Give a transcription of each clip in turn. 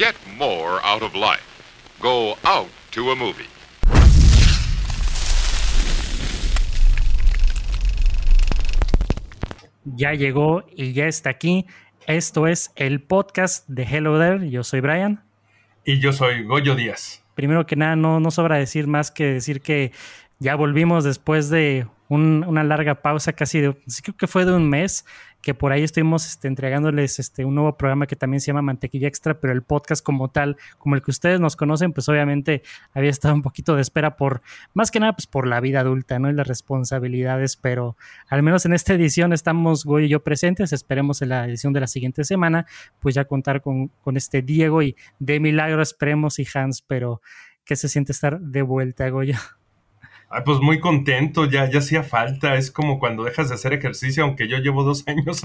Get more out of life. Go out to a movie. Ya llegó y ya está aquí. Esto es el podcast de Hello There. Yo soy Brian. Y yo soy Goyo Díaz. Primero que nada, no, no sobra decir más que decir que ya volvimos después de una larga pausa, casi de, creo que fue de un mes, que por ahí estuvimos este, entregándoles este, un nuevo programa que también se llama Mantequilla Extra, pero el podcast como tal, como el que ustedes nos conocen, pues obviamente había estado un poquito de espera por, más que nada, pues por la vida adulta, ¿no? Y las responsabilidades, pero al menos en esta edición estamos Goy y yo presentes, esperemos en la edición de la siguiente semana, pues ya contar con, con este Diego y de milagro esperemos y Hans, pero ¿qué se siente estar de vuelta, Goyo? Pues muy contento, ya, ya hacía falta. Es como cuando dejas de hacer ejercicio, aunque yo llevo dos años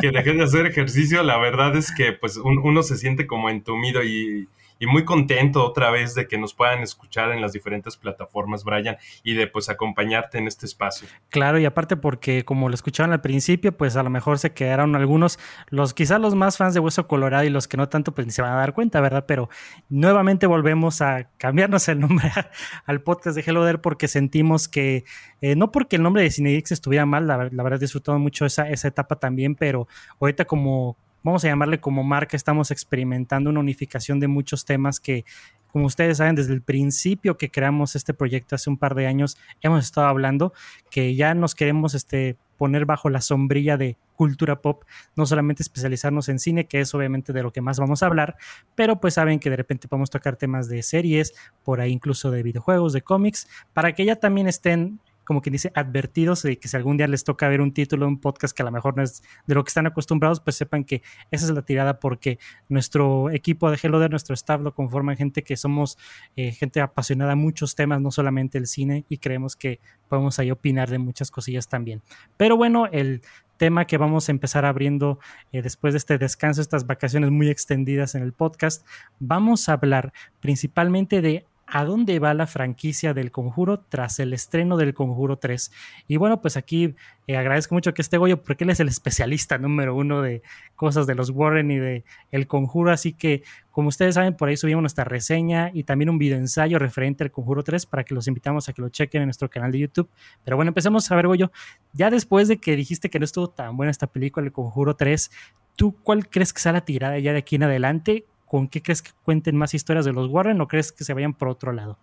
que dejé de hacer ejercicio, la verdad es que pues uno se siente como entumido y, y muy contento otra vez de que nos puedan escuchar en las diferentes plataformas, Brian, y de pues acompañarte en este espacio. Claro, y aparte porque como lo escucharon al principio, pues a lo mejor se quedaron algunos, los quizás los más fans de Hueso Colorado y los que no tanto, pues ni se van a dar cuenta, ¿verdad? Pero nuevamente volvemos a cambiarnos el nombre al podcast de Hello There porque sentimos que, eh, no porque el nombre de Cinedix estuviera mal, la, la verdad he disfrutado mucho esa, esa etapa también, pero ahorita como vamos a llamarle como marca, estamos experimentando una unificación de muchos temas que, como ustedes saben, desde el principio que creamos este proyecto hace un par de años, hemos estado hablando que ya nos queremos este, poner bajo la sombrilla de cultura pop, no solamente especializarnos en cine, que es obviamente de lo que más vamos a hablar, pero pues saben que de repente podemos tocar temas de series, por ahí incluso de videojuegos, de cómics, para que ya también estén como quien dice, advertidos de que si algún día les toca ver un título, un podcast que a lo mejor no es de lo que están acostumbrados, pues sepan que esa es la tirada porque nuestro equipo de Hello de nuestro staff lo conforman gente que somos eh, gente apasionada a muchos temas, no solamente el cine, y creemos que podemos ahí opinar de muchas cosillas también. Pero bueno, el tema que vamos a empezar abriendo eh, después de este descanso, estas vacaciones muy extendidas en el podcast, vamos a hablar principalmente de a dónde va la franquicia del Conjuro tras el estreno del Conjuro 3. Y bueno, pues aquí eh, agradezco mucho que esté Goyo porque él es el especialista número uno de cosas de los Warren y de El Conjuro. Así que, como ustedes saben, por ahí subimos nuestra reseña y también un video ensayo referente al Conjuro 3 para que los invitamos a que lo chequen en nuestro canal de YouTube. Pero bueno, empecemos a ver, Goyo. Ya después de que dijiste que no estuvo tan buena esta película, El Conjuro 3, ¿tú cuál crees que sea la tirada ya de aquí en adelante? ¿Con qué crees que cuenten más historias de los Warren o crees que se vayan por otro lado?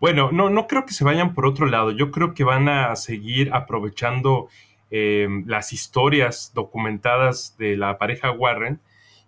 Bueno, no, no creo que se vayan por otro lado. Yo creo que van a seguir aprovechando em, las historias documentadas de la pareja Warren.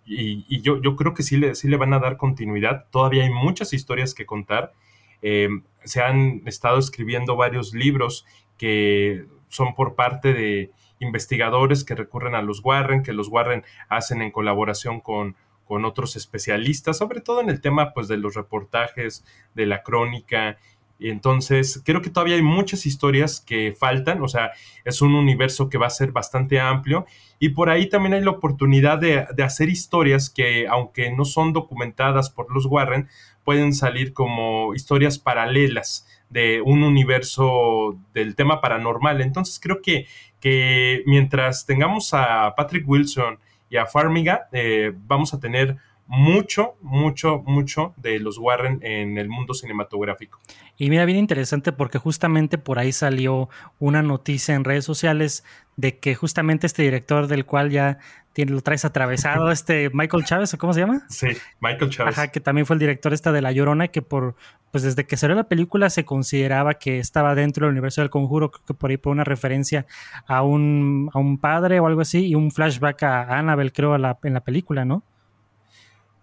Y, yo, yo, creo que sí le, sí le van a dar continuidad. Todavía hay muchas historias que contar. Em, se han estado escribiendo varios libros que son por parte de investigadores que recurren a los Warren, que los Warren hacen en colaboración con, con otros especialistas, sobre todo en el tema pues de los reportajes, de la crónica. Entonces, creo que todavía hay muchas historias que faltan, o sea, es un universo que va a ser bastante amplio y por ahí también hay la oportunidad de, de hacer historias que, aunque no son documentadas por los Warren, pueden salir como historias paralelas de un universo del tema paranormal. Entonces, creo que, que mientras tengamos a Patrick Wilson, y a Farmiga, eh, vamos a tener mucho, mucho, mucho de los Warren en el mundo cinematográfico. Y mira, bien interesante porque justamente por ahí salió una noticia en redes sociales de que justamente este director del cual ya tiene, lo traes atravesado, este Michael Chávez, ¿o cómo se llama? Sí, Michael Chávez. Ajá, que también fue el director esta de La Llorona, que por, pues desde que salió la película se consideraba que estaba dentro del universo del conjuro, creo que por ahí por una referencia a un, a un padre o algo así, y un flashback a Annabelle, creo, en la película, ¿no?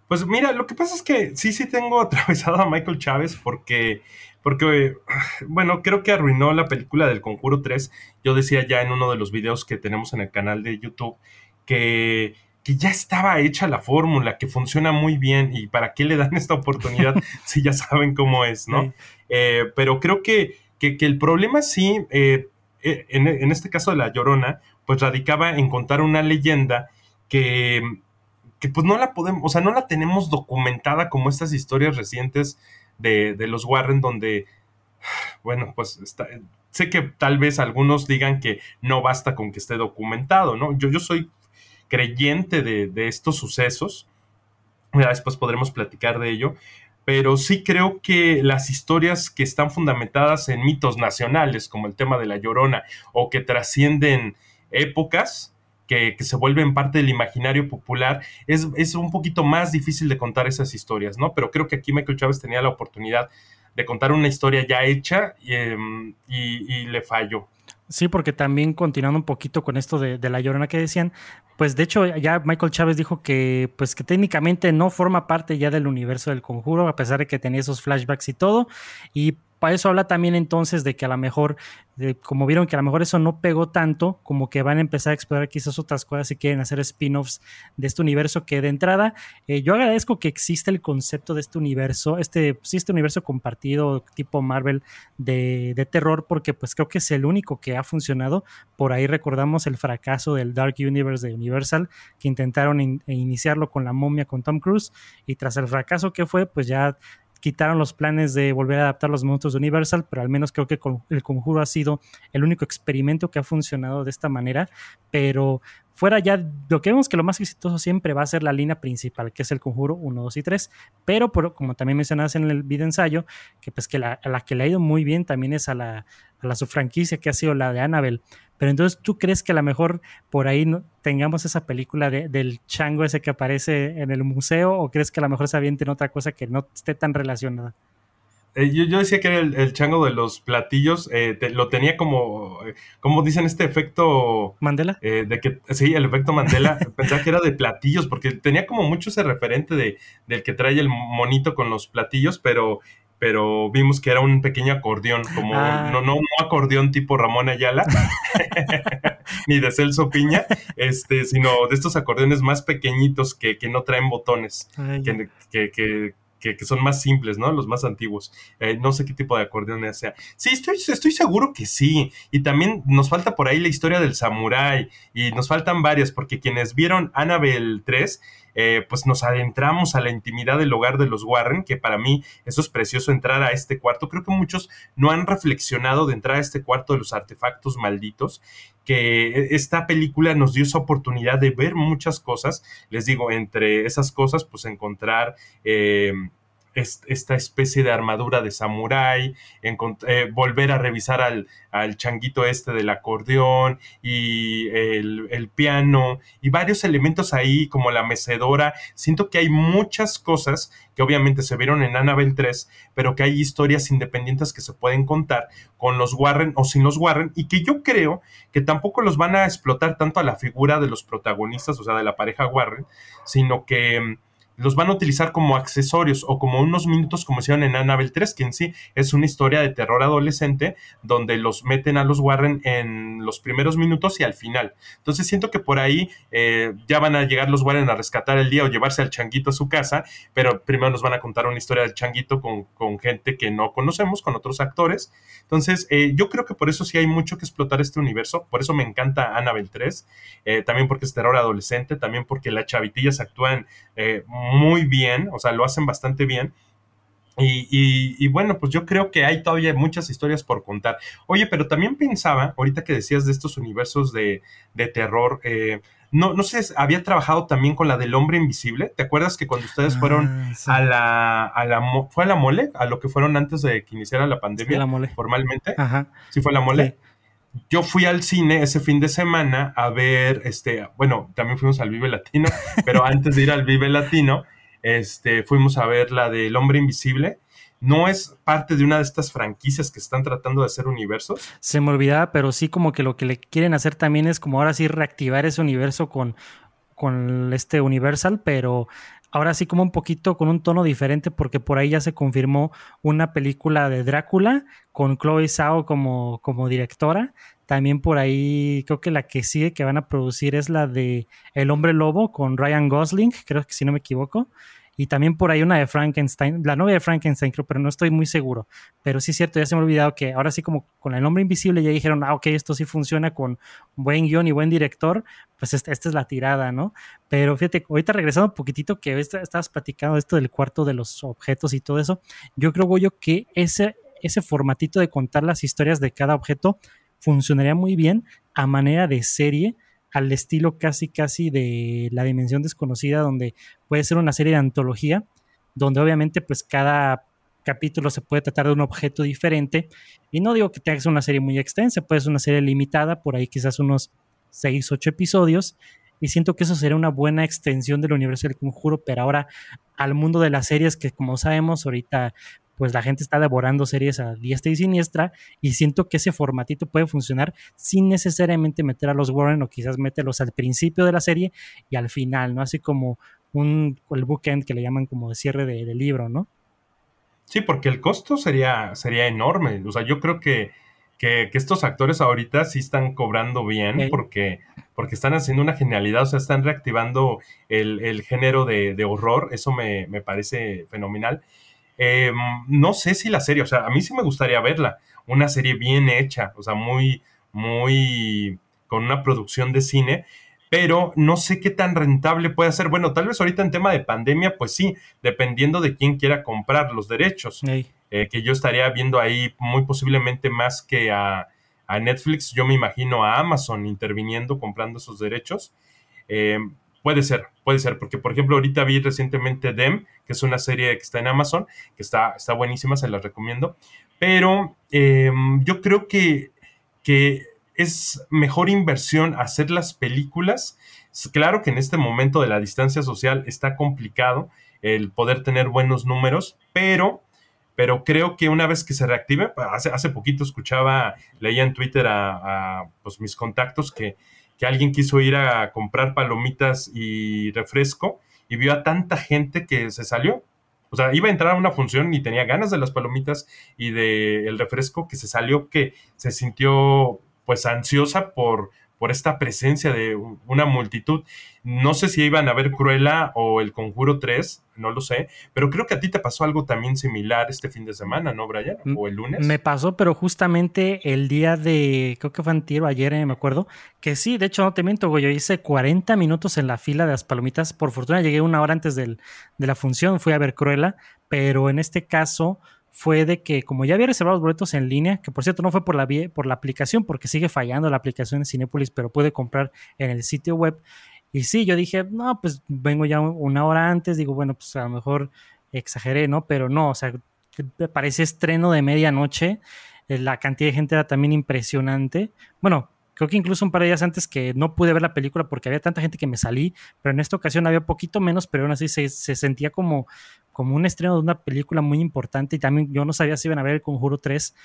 Pues mira, lo que pasa es que sí, sí tengo atravesado a Michael Chávez porque, porque, bueno, creo que arruinó la película del Conjuro 3. Yo decía ya en uno de los videos que tenemos en el canal de YouTube que, que ya estaba hecha la fórmula, que funciona muy bien y para qué le dan esta oportunidad si ya saben cómo es, ¿no? Eh, pero creo que, que, el problema sí, eh, eh, en, en este caso de La Llorona, pues radicaba en contar una leyenda que que pues no la podemos, o sea, no la tenemos documentada como estas historias recientes de, los Warren donde, bueno, pues sé que tal vez algunos digan que no basta con que esté documentado, ¿no? Yo, yo soy creyente de, estos sucesos Ya después podremos platicar de ello. Pero sí creo que las historias que están fundamentadas en mitos nacionales, como el tema de la llorona, o que trascienden épocas, que, se vuelven parte del imaginario popular, es, es, un poquito más difícil de contar esas historias, ¿no? Pero creo que aquí Michael Chávez tenía la oportunidad de contar una historia ya hecha y, em, y le falló. Sí, porque también continuando un poquito con esto de, de, la llorona que decían, pues de hecho ya Michael Chávez dijo que pues que técnicamente no forma parte ya del universo del conjuro, a pesar de que tenía esos flashbacks y todo, y para eso habla también entonces de que a lo mejor, como vieron que a lo mejor eso no pegó tanto, como que van a empezar a explorar quizás otras cosas y quieren hacer spin-offs de este universo que de entrada, eh, yo agradezco que existe el concepto de este universo, este, este universo compartido tipo Marvel de, de, terror, porque pues creo que es el único que ha funcionado. Por ahí recordamos el fracaso del Dark Universe de Universal, que intentaron iniciarlo con la momia con Tom Cruise y tras el fracaso que fue, pues ya quitaron los planes de volver a adaptar los monstruos de Universal, pero al menos creo que el conjuro ha sido el único experimento que ha funcionado de esta manera, pero fuera ya, lo que vemos que lo más exitoso siempre va a ser la línea principal, que es el conjuro 1, 2 y 3, pero como también mencionabas en el video ensayo, que pues que la, a la que le ha ido muy bien también es a la, a la que ha sido la de Annabelle. Pero entonces, ¿tú crees que a lo mejor por ahí tengamos esa película de, del chango ese que aparece en el museo o crees que a lo mejor se aviente en otra cosa que no esté tan relacionada? Eh, yo, decía que era el, chango de los platillos, eh, lo tenía como, eh, como dicen, este efecto... Mandela. de que, sí, el efecto Mandela, pensaba que era de platillos, porque tenía como mucho ese referente de, del que trae el monito con los platillos, pero pero vimos que era un pequeño acordeón, como ah. no, no, acordeón tipo Ramón Ayala, ni de Celso Piña, este, sino de estos acordeones más pequeñitos que, que no traen botones, que, que, que, son más simples, ¿no? Los más antiguos. Eh, no sé qué tipo de acordeón sea. Sí, estoy, estoy seguro que sí. Y también nos falta por ahí la historia del samurái. Y nos faltan varias, porque quienes vieron Annabelle 3, eh, pues nos adentramos a la intimidad del hogar de los Warren, que para mí eso es precioso entrar a este cuarto. Creo que muchos no han reflexionado de entrar a este cuarto de los artefactos malditos que esta película nos dio esa oportunidad de ver muchas cosas. Les digo, entre esas cosas, pues encontrar eh, esta especie de armadura de samurái, eh, volver a revisar al, changuito este del acordeón y el, piano y varios elementos ahí como la mecedora. Siento que hay muchas cosas que obviamente se vieron en Annabelle 3, pero que hay historias independientes que se pueden contar con los Warren o sin los Warren y que yo creo que tampoco los van a explotar tanto a la figura de los protagonistas, o sea, de la pareja Warren, sino que los van a utilizar como accesorios o como unos minutos como hicieron en Annabelle 3, que en sí es una historia de terror adolescente donde los meten a los Warren en los primeros minutos y al final. Entonces siento que por ahí eh, ya van a llegar los Warren a rescatar el día o llevarse al changuito a su casa, pero primero nos van a contar una historia del changuito con, gente que no conocemos, con otros actores. Entonces eh, yo creo que por eso sí hay mucho que explotar este universo, por eso me encanta Annabelle 3, eh, también porque es terror adolescente, también porque las chavitillas actúan muy bien, o sea, lo hacen bastante bien. Y, bueno, pues yo creo que hay todavía muchas historias por contar. Oye, pero también pensaba, ahorita que decías de estos universos de, terror, eh, no, no sé, había trabajado también con la del hombre invisible. ¿Te acuerdas que cuando ustedes fueron ah, a la, a la, fue a la mole, a lo que fueron antes de que iniciara la pandemia la mole. formalmente? Ajá. Sí fue la mole. Yo fui al cine ese fin de semana a ver, este, bueno, también fuimos al Vive Latino, pero antes de ir al Vive Latino, este, fuimos a ver la del Hombre Invisible. ¿No es parte de una de estas franquicias que están tratando de hacer universos? Se me olvidaba, pero sí como que lo que le quieren hacer también es como ahora sí reactivar ese universo con, con este Universal, pero ahora sí como un poquito con un tono diferente porque por ahí ya se confirmó una película de Drácula con Chloe Zhao como, como directora. También por ahí creo que la que sigue que van a producir es la de El hombre lobo con Ryan Gosling, creo que si no me equivoco. Y también por ahí una de Frankenstein, la novia de Frankenstein, creo, pero no estoy muy seguro. Pero sí es cierto, ya se me ha olvidado que ahora sí como con el nombre invisible ya dijeron, ah, ok, esto sí funciona con buen guion y buen director, pues esta, es la tirada, ¿no? Pero fíjate, ahorita regresando un poquitito que estabas platicando esto del cuarto de los objetos y todo eso, yo creo, yo que ese, ese formatito de contar las historias de cada objeto funcionaría muy bien a manera de serie al estilo casi casi de La Dimensión Desconocida, donde puede ser una serie de antología, donde obviamente pues cada capítulo se puede tratar de un objeto diferente. Y no digo que tenga una serie muy extensa, puede ser una serie limitada, por ahí quizás unos 6, 8 episodios. Y siento que eso sería una buena extensión del universo del conjuro, pero ahora al mundo de las series que como sabemos ahorita pues la gente está devorando series a diestra y siniestra y siento que ese formatito puede funcionar sin necesariamente meter a los Warren o quizás meterlos al principio de la serie y al final, ¿no? Así como un, el bookend que le llaman como de cierre del libro, ¿no? Sí, porque el costo sería, sería enorme. O sea, yo creo que, que, estos actores ahorita sí están cobrando bien porque, porque están haciendo una genialidad, o sea, están reactivando el, género de, de, horror. Eso me, me parece fenomenal. Em, no sé si la serie, o sea, a mí sí me gustaría verla, una serie bien hecha, o sea, muy, muy, con una producción de cine, pero no sé qué tan rentable puede ser. Bueno, tal vez ahorita en tema de pandemia, pues sí, dependiendo de quién quiera comprar los derechos, eh, que yo estaría viendo ahí muy posiblemente más que a, a, Netflix, yo me imagino a Amazon interviniendo, comprando esos derechos. Eh, Puede ser, puede ser, porque por ejemplo ahorita vi recientemente Dem, que es una serie que está en Amazon, que está, está buenísima, se la recomiendo, pero em, yo creo que, que es mejor inversión hacer las películas. Claro que en este momento de la distancia social está complicado el poder tener buenos números, pero, pero creo que una vez que se reactive, hace, hace poquito escuchaba, leía en Twitter a, a pues, mis contactos que que alguien quiso ir a comprar palomitas y refresco y vio a tanta gente que se salió. O sea, iba a entrar a una función y tenía ganas de las palomitas y del refresco que se salió, que se sintió pues ansiosa por, por esta presencia de una multitud. No sé si iban a ver Cruella o El Conjuro 3, no lo sé, pero creo que a ti te pasó algo también similar este fin de semana, ¿no, Brian? ¿O el lunes? Me pasó, pero justamente el día de, creo que fue antier ayer, eh, me acuerdo, que sí, de hecho no te miento, güey, yo hice 40 minutos en la fila de las palomitas, por fortuna llegué una hora antes del, de la función, fui a ver Cruella, pero en este caso fue de que como ya había reservado los boletos en línea, que por cierto no fue por la, por la aplicación, porque sigue fallando la aplicación de Cinepolis, pero puede comprar en el sitio web. Y sí, yo dije, no, pues vengo ya una hora antes, digo, bueno, pues a lo mejor exageré, ¿no? Pero no, o sea, parece estreno de medianoche, eh, la cantidad de gente era también impresionante. Bueno, Creo que incluso un par de días antes que no pude ver la película porque había tanta gente que me salí, pero en esta ocasión había poquito menos, pero aún así se, sentía como, como un estreno de una película muy importante y también yo no sabía si iban a ver el Conjuro 3,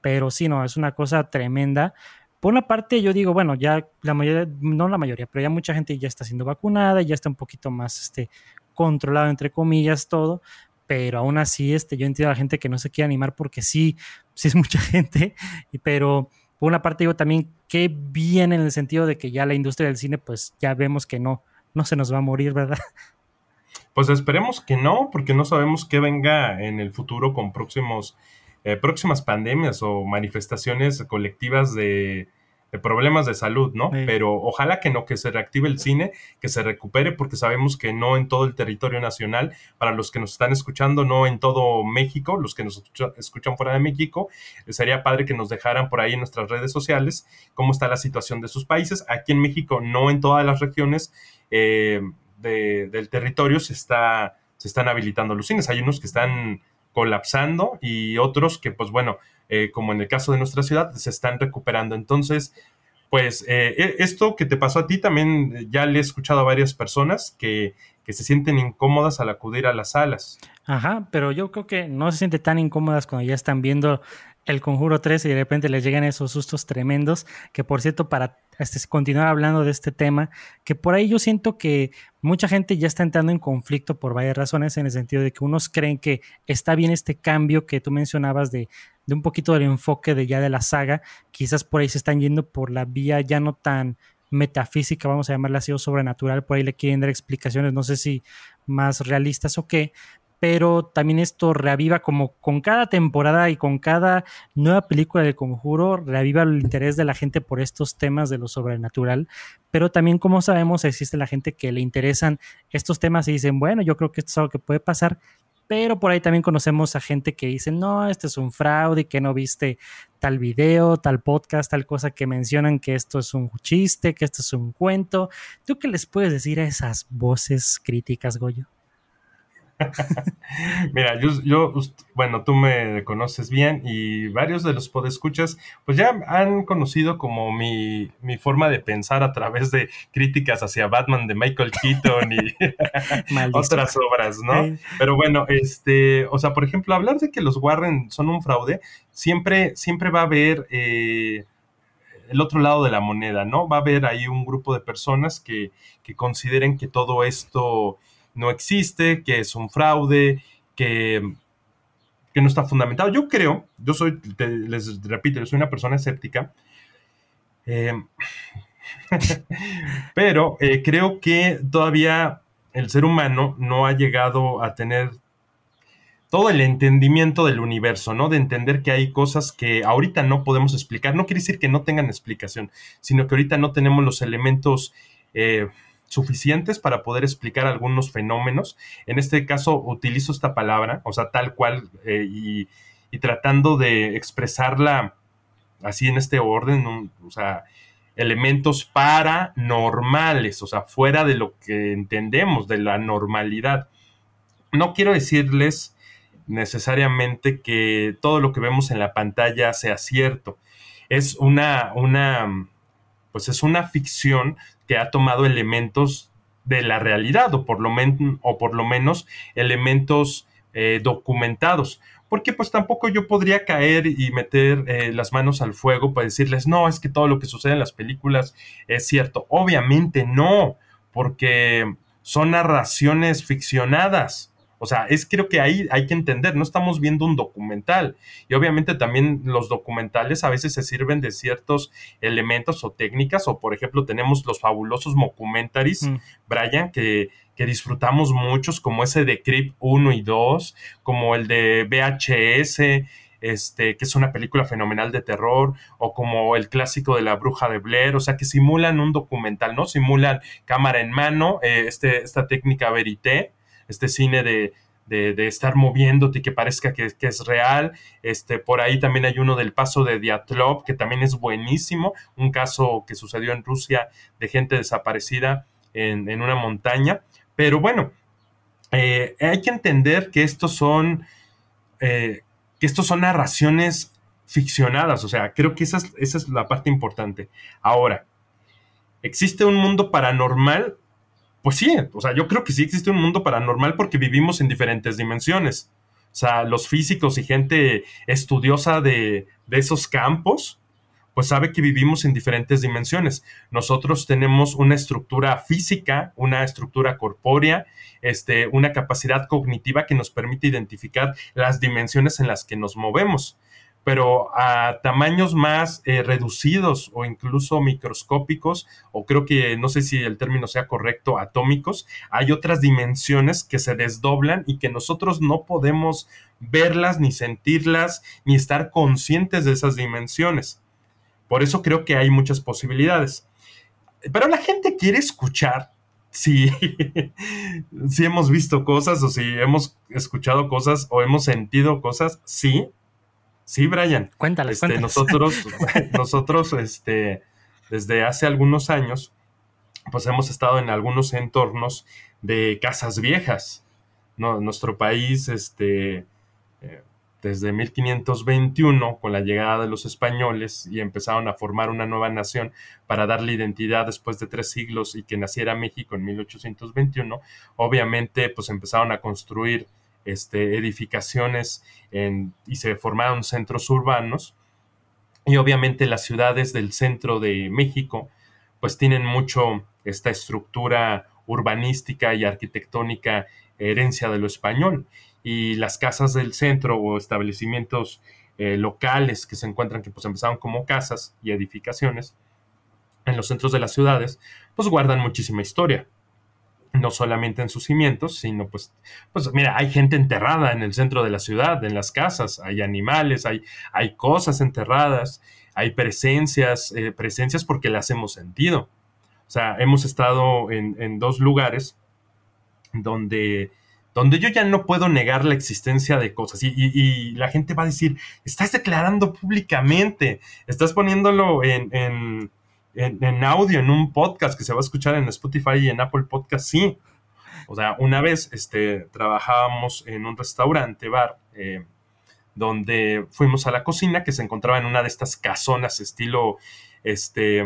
pero sí, no, es una cosa tremenda. Por una parte, yo digo, bueno, ya la mayoría, no la mayoría, pero ya mucha gente ya está siendo vacunada, ya está un poquito más este, controlado, entre comillas, todo. Pero aún así, este, yo entiendo a la gente que no se quiere animar porque sí, sí es mucha gente, pero por una parte digo también qué bien en el sentido de que ya la industria del cine pues ya vemos que no, no se nos va a morir, ¿verdad? Pues esperemos que no, porque no sabemos qué venga en el futuro con próximos, eh, próximas pandemias o manifestaciones colectivas de, problemas de salud, ¿no? Pero ojalá que no, que se reactive el cine, que se recupere, porque sabemos que no en todo el territorio nacional, para los que nos están escuchando, no en todo México, los que nos escuchan fuera de México, sería padre que nos dejaran por ahí en nuestras redes sociales cómo está la situación de sus países. Aquí en México, no en todas las regiones eh, del territorio se, está, se están habilitando los cines. Hay unos que están colapsando y otros que, pues bueno, eh, como en el caso de nuestra ciudad, se están recuperando. Entonces, pues eh, e, esto que te pasó a ti también ya le he escuchado a varias personas que, que se sienten incómodas al acudir a las salas. Ajá, pero yo creo que no se sienten tan incómodas cuando ya están viendo el Conjuro 3 y de repente les llegan esos sustos tremendos, que por cierto, para este, continuar hablando de este tema, que por ahí yo siento que mucha gente ya está entrando en conflicto por varias razones, en el sentido de que unos creen que está bien este cambio que tú mencionabas de, de un poquito del enfoque de ya de la saga, quizás por ahí se están yendo por la vía ya no tan metafísica, vamos a llamarla así, o sobrenatural, por ahí le quieren dar explicaciones, no sé si más realistas o qué, pero también esto reaviva como con cada temporada y con cada nueva película del conjuro, reaviva el interés de la gente por estos temas de lo sobrenatural, pero también como sabemos existe la gente que le interesan estos temas y dicen, bueno, yo creo que esto es algo que puede pasar, pero por ahí también conocemos a gente que dice, no, este es un fraude, que no viste tal video, tal podcast, tal cosa que mencionan que esto es un chiste, que esto es un cuento. ¿Tú qué les puedes decir a esas voces críticas, Goyo? Mira, yo, bueno, tú me conoces bien y varios de los podescuchas, pues ya han conocido como mi, forma de pensar a través de críticas hacia Batman de Michael Keaton y otras obras, ¿no? Pero bueno, este, o sea, por ejemplo, hablar de que los Warren son un fraude, siempre, siempre va a haber eh, el otro lado de la moneda, ¿no? Va a haber ahí un grupo de personas que, que consideren que todo esto no existe, que es un fraude, que, que no está fundamentado. Yo creo, yo soy, les repito, yo soy una persona escéptica, eh, pero eh, creo que todavía el ser humano no ha llegado a tener todo el entendimiento del universo, ¿no? De entender que hay cosas que ahorita no podemos explicar. No quiere decir que no tengan explicación, sino que ahorita no tenemos los elementos eh, suficientes para poder explicar algunos fenómenos. En este caso utilizo esta palabra, o sea, tal cual, eh, y, tratando de expresarla así en este orden, o sea, elementos paranormales, o sea, fuera de lo que entendemos, de la normalidad. No quiero decirles necesariamente que todo lo que vemos en la pantalla sea cierto. Es una, una, pues es una ficción que ha tomado elementos de la realidad o por lo, o por lo menos elementos eh, documentados. Porque pues tampoco yo podría caer y meter eh, las manos al fuego para decirles, no, es que todo lo que sucede en las películas es cierto. Obviamente no, porque son narraciones ficcionadas. O sea, es creo que ahí hay que entender, no estamos viendo un documental. Y obviamente también los documentales a veces se sirven de ciertos elementos o técnicas, o por ejemplo tenemos los fabulosos documentaries, mm. Brian, que, que disfrutamos muchos, como ese de Creep 1 y 2, como el de VHS, este, que es una película fenomenal de terror, o como el clásico de la bruja de Blair, o sea, que simulan un documental, ¿no? Simulan cámara en mano, eh, este, esta técnica verité, este cine de, estar moviéndote y que parezca que, es real. Este, por ahí también hay uno del paso de Diatlov, que también es buenísimo, un caso que sucedió en Rusia de gente desaparecida en, una montaña. Pero bueno, eh, hay que entender que estos son, eh, que estos son narraciones ficcionadas, o sea, creo que esa es, esa es la parte importante. Ahora, ¿existe un mundo paranormal? Pues sí, o sea, yo creo que sí existe un mundo paranormal porque vivimos en diferentes dimensiones. O sea, los físicos y gente estudiosa de, esos campos, pues sabe que vivimos en diferentes dimensiones. Nosotros tenemos una estructura física, una estructura corpórea, este, una capacidad cognitiva que nos permite identificar las dimensiones en las que nos movemos pero a tamaños más eh, reducidos o incluso microscópicos, o creo que no sé si el término sea correcto, atómicos, hay otras dimensiones que se desdoblan y que nosotros no podemos verlas, ni sentirlas, ni estar conscientes de esas dimensiones. Por eso creo que hay muchas posibilidades. Pero la gente quiere escuchar si, si hemos visto cosas o si hemos escuchado cosas o hemos sentido cosas, sí, Sí, Brian. Cuéntales, este, Nosotros, nosotros, este, desde hace algunos años, pues hemos estado en algunos entornos de casas viejas. ¿no? Nuestro país, este, eh, desde 1521, con la llegada de los españoles y empezaron a formar una nueva nación para darle identidad después de tres siglos y que naciera México en 1821, obviamente pues empezaron a construir este, edificaciones y se formaron centros urbanos. Y obviamente las ciudades del centro de México pues tienen mucho esta estructura urbanística y arquitectónica herencia de lo español. Y las casas del centro o establecimientos eh, locales que se encuentran, que pues empezaron como casas y edificaciones en los centros de las ciudades, pues guardan muchísima historia no solamente en sus cimientos, sino pues, pues mira, hay gente enterrada en el centro de la ciudad, en las casas, hay animales, hay, hay cosas enterradas, hay presencias, eh, presencias porque las hemos sentido. O sea, hemos estado en, dos lugares donde donde yo ya no puedo negar la existencia de cosas y, la gente va a decir, estás declarando públicamente, estás poniéndolo en, en, audio, en un podcast que se va a escuchar en Spotify y en Apple Podcast, sí. O sea, una vez este, trabajábamos en un restaurante, bar, eh, donde fuimos a la cocina que se encontraba en una de estas casonas estilo este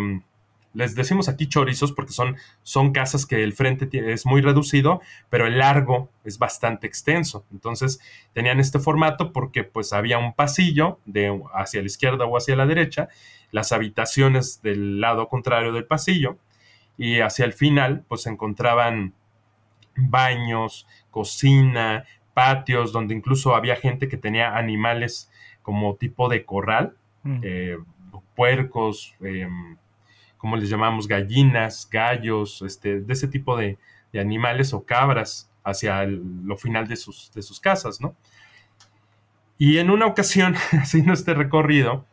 les decimos aquí chorizos porque son, son casas que el frente es muy reducido, pero el largo es bastante extenso. Entonces tenían este formato porque pues había un pasillo de hacia la izquierda o hacia la derecha, las habitaciones del lado contrario del pasillo y hacia el final pues se encontraban baños, cocina, patios, donde incluso había gente que tenía animales como tipo de corral, mm. eh, puercos, eh, como les llamamos, gallinas, gallos, este, de ese tipo de, animales o cabras hacia lo final de sus, de sus casas, ¿no? Y en una ocasión, haciendo este recorrido,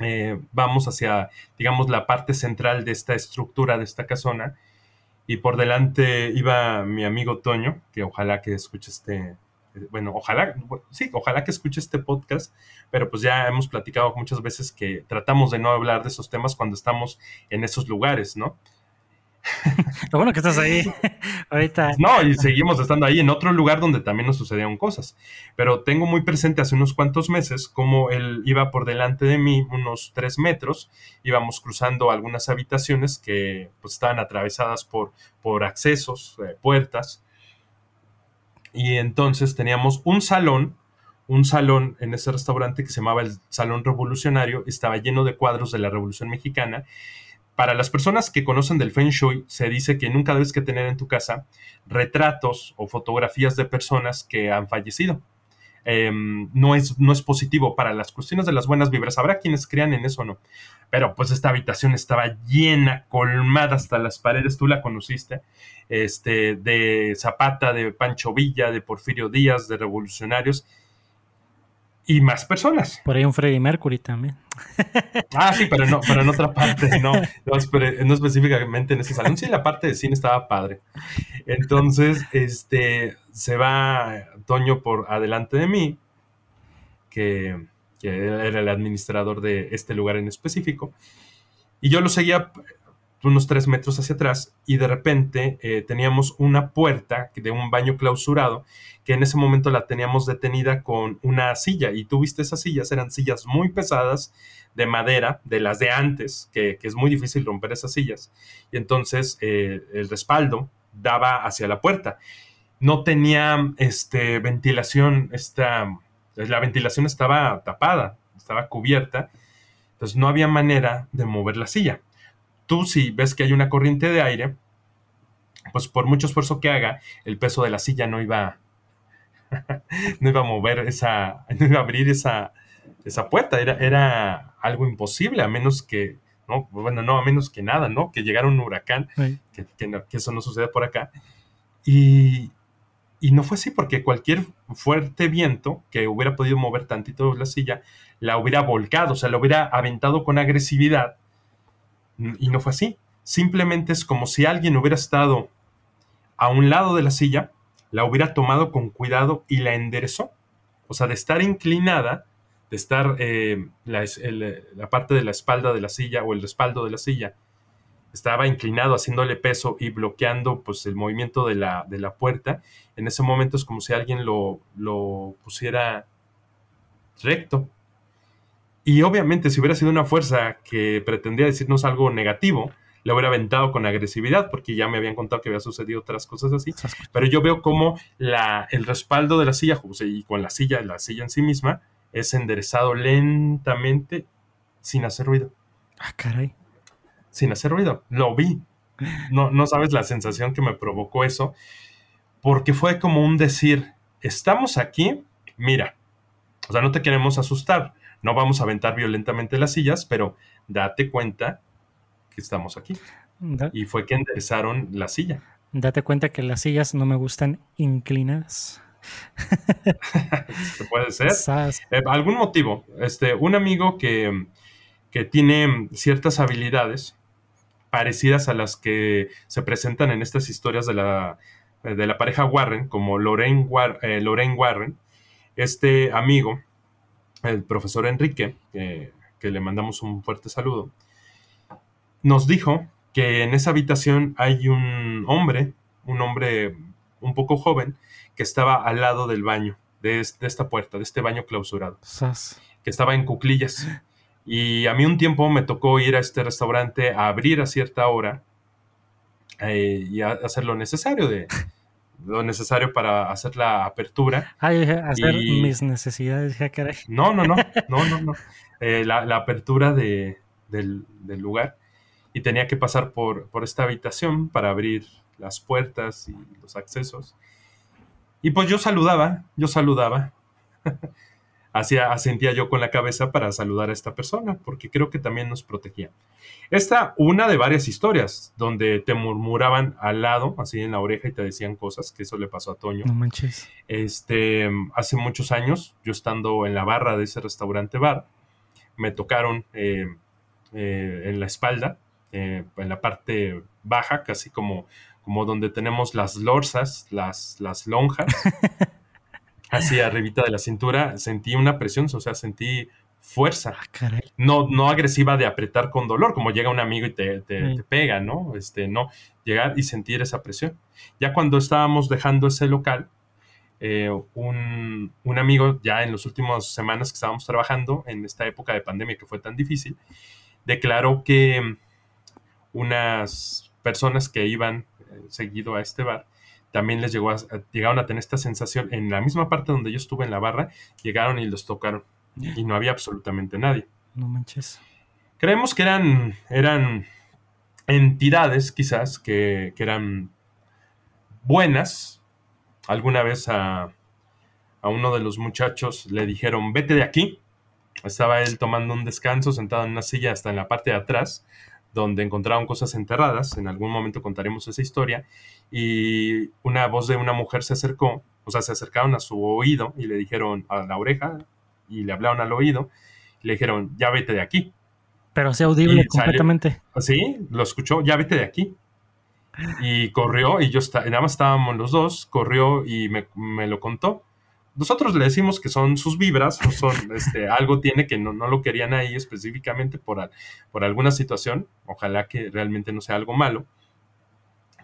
eh, vamos hacia, digamos, la parte central de esta estructura, de esta casona, y por delante iba mi amigo Toño, que ojalá que escuche este, bueno, ojalá, sí, ojalá que escuche este podcast, pero pues ya hemos platicado muchas veces que tratamos de no hablar de esos temas cuando estamos en esos lugares, ¿no? Lo bueno que estás ahí ahorita. No, y seguimos estando ahí en otro lugar donde también nos sucedieron cosas. Pero tengo muy presente hace unos cuantos meses como él iba por delante de mí unos tres metros, íbamos cruzando algunas habitaciones que pues estaban atravesadas por, por accesos, eh, puertas, y entonces teníamos un salón, un salón en ese restaurante que se llamaba el Salón Revolucionario, estaba lleno de cuadros de la Revolución Mexicana. Para las personas que conocen del Feng Shui, se dice que nunca debes que tener en tu casa retratos o fotografías de personas que han fallecido. Em, no, es, no es positivo para las cuestiones de las buenas vibras. Habrá quienes crean en eso o no. Pero pues esta habitación estaba llena, colmada hasta las paredes, tú la conociste, este, de Zapata, de Pancho Villa, de Porfirio Díaz, de revolucionarios y más personas. Por ahí un Freddie Mercury también. Ah, sí, pero no, pero en otra parte, no, no, específicamente en ese salón. Sí, la parte de cine estaba padre. Entonces, este, se va Toño por adelante de mí, que, que era el administrador de este lugar en específico, y yo lo seguía unos tres metros hacia atrás y de repente eh, teníamos una puerta de un baño clausurado que en ese momento la teníamos detenida con una silla. Y tú viste esas sillas, eran sillas muy pesadas de madera, de las de antes, que, es muy difícil romper esas sillas. Y entonces eh, el respaldo daba hacia la puerta. No tenía este, ventilación, esta, la ventilación estaba tapada, estaba cubierta, entonces no había manera de mover la silla tú si ves que hay una corriente de aire, pues por mucho esfuerzo que haga, el peso de la silla no iba, no iba a mover esa, no iba a abrir esa, esa puerta, era, era algo imposible, a menos que, no, bueno, no, a menos que nada, ¿no? Que llegara un huracán, que, que, eso no sucede por acá. Y, y no fue así, porque cualquier fuerte viento que hubiera podido mover tantito la silla, la hubiera volcado, o sea, la hubiera aventado con agresividad y no fue así. Simplemente es como si alguien hubiera estado a un lado de la silla, la hubiera tomado con cuidado y la enderezó. O sea, de estar inclinada, de estar eh, la, parte de la espalda de la silla o el respaldo de la silla, estaba inclinado haciéndole peso y bloqueando pues el movimiento de la, de la puerta. En ese momento es como si alguien lo, lo pusiera recto y obviamente si hubiera sido una fuerza que pretendía decirnos algo negativo, le hubiera aventado con agresividad, porque ya me habían contado que había sucedido otras cosas así. Pero yo veo como la, el respaldo de la silla, y con la silla, la silla en sí misma, es enderezado lentamente sin hacer ruido. Ah, caray. Sin hacer ruido. Lo vi. No, no sabes la sensación que me provocó eso, porque fue como un decir, estamos aquí, mira, o sea, no te queremos asustar, no vamos a aventar violentamente las sillas, pero date cuenta que estamos aquí. y fue que enderezaron la silla. Date cuenta que las sillas no me gustan inclinadas. puede ser. Eh, algún motivo. Este, un amigo que, que tiene ciertas habilidades parecidas a las que se presentan en estas historias de la, de la pareja Warren, como Lorraine, eh, Lorraine Warren, este amigo, el profesor Enrique, que le mandamos un fuerte saludo, nos dijo que en esa habitación hay un hombre, un hombre un poco joven, que estaba al lado del baño, de, esta puerta, de este baño clausurado, que estaba en cuclillas. Y a mí un tiempo me tocó ir a este restaurante a abrir a cierta hora eh, y a hacer lo necesario de lo necesario para hacer la apertura. hacer mis necesidades, No, no, no, no, no, no. Eh, la, apertura de, del, lugar y tenía que pasar por, por esta habitación para abrir las puertas y los accesos. Y pues yo saludaba, yo saludaba. Hacía, asentía yo con la cabeza para saludar a esta persona, porque creo que también nos protegía. Esta, una de varias historias, donde te murmuraban al lado, así en la oreja, y te decían cosas, que eso le pasó a Toño. No manches. Este, hace muchos años, yo estando en la barra de ese restaurante bar, me tocaron eh, eh, en la espalda, eh, en la parte baja, casi como, como donde tenemos las lorzas, las, las lonjas. así arribita de la cintura, sentí una presión, o sea, sentí fuerza. Ah, no, no agresiva de apretar con dolor, como llega un amigo y te, pega, ¿no? Este, no, llegar y sentir esa presión. Ya cuando estábamos dejando ese local, eh, un, un, amigo, ya en las últimas semanas que estábamos trabajando, en esta época de pandemia que fue tan difícil, declaró que unas personas que iban eh, seguido a este bar, también les llegó a, llegaron a tener esta sensación en la misma parte donde yo estuve en la barra, llegaron y los tocaron y no había absolutamente nadie. No manches. Creemos que eran, eran entidades quizás que, eran buenas. Alguna vez a, a uno de los muchachos le dijeron, vete de aquí. Estaba él tomando un descanso sentado en una silla hasta en la parte de atrás donde encontraron cosas enterradas. En algún momento contaremos esa historia. Y una voz de una mujer se acercó, o sea, se acercaron a su oído y le dijeron a la oreja y le hablaron al oído. Y le dijeron, ya vete de aquí. Pero sea audible completamente. sí, lo escuchó, ya vete de aquí. Y corrió, y yo nada más estábamos los dos, corrió y me, me lo contó nosotros le decimos que son sus vibras, son, este, algo tiene que no, lo querían ahí específicamente por, por alguna situación, ojalá que realmente no sea algo malo,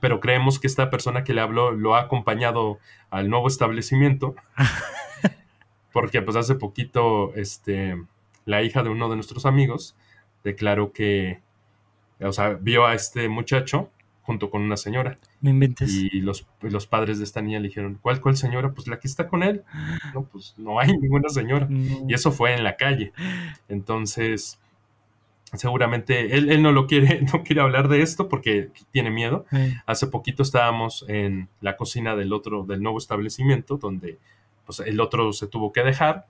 pero creemos que esta persona que le habló lo ha acompañado al nuevo establecimiento, porque pues hace poquito este, la hija de uno de nuestros amigos declaró que, o sea, vio a este muchacho junto con una señora. Me inventes. Y los, los padres de esta niña le dijeron, ¿cuál, cuál señora? Pues la que está con él. No, pues no hay ninguna señora. Y eso fue en la calle. Entonces, seguramente él, él, no lo quiere, no quiere hablar de esto porque tiene miedo. Hace poquito estábamos en la cocina del otro, del nuevo establecimiento, donde pues, el otro se tuvo que dejar.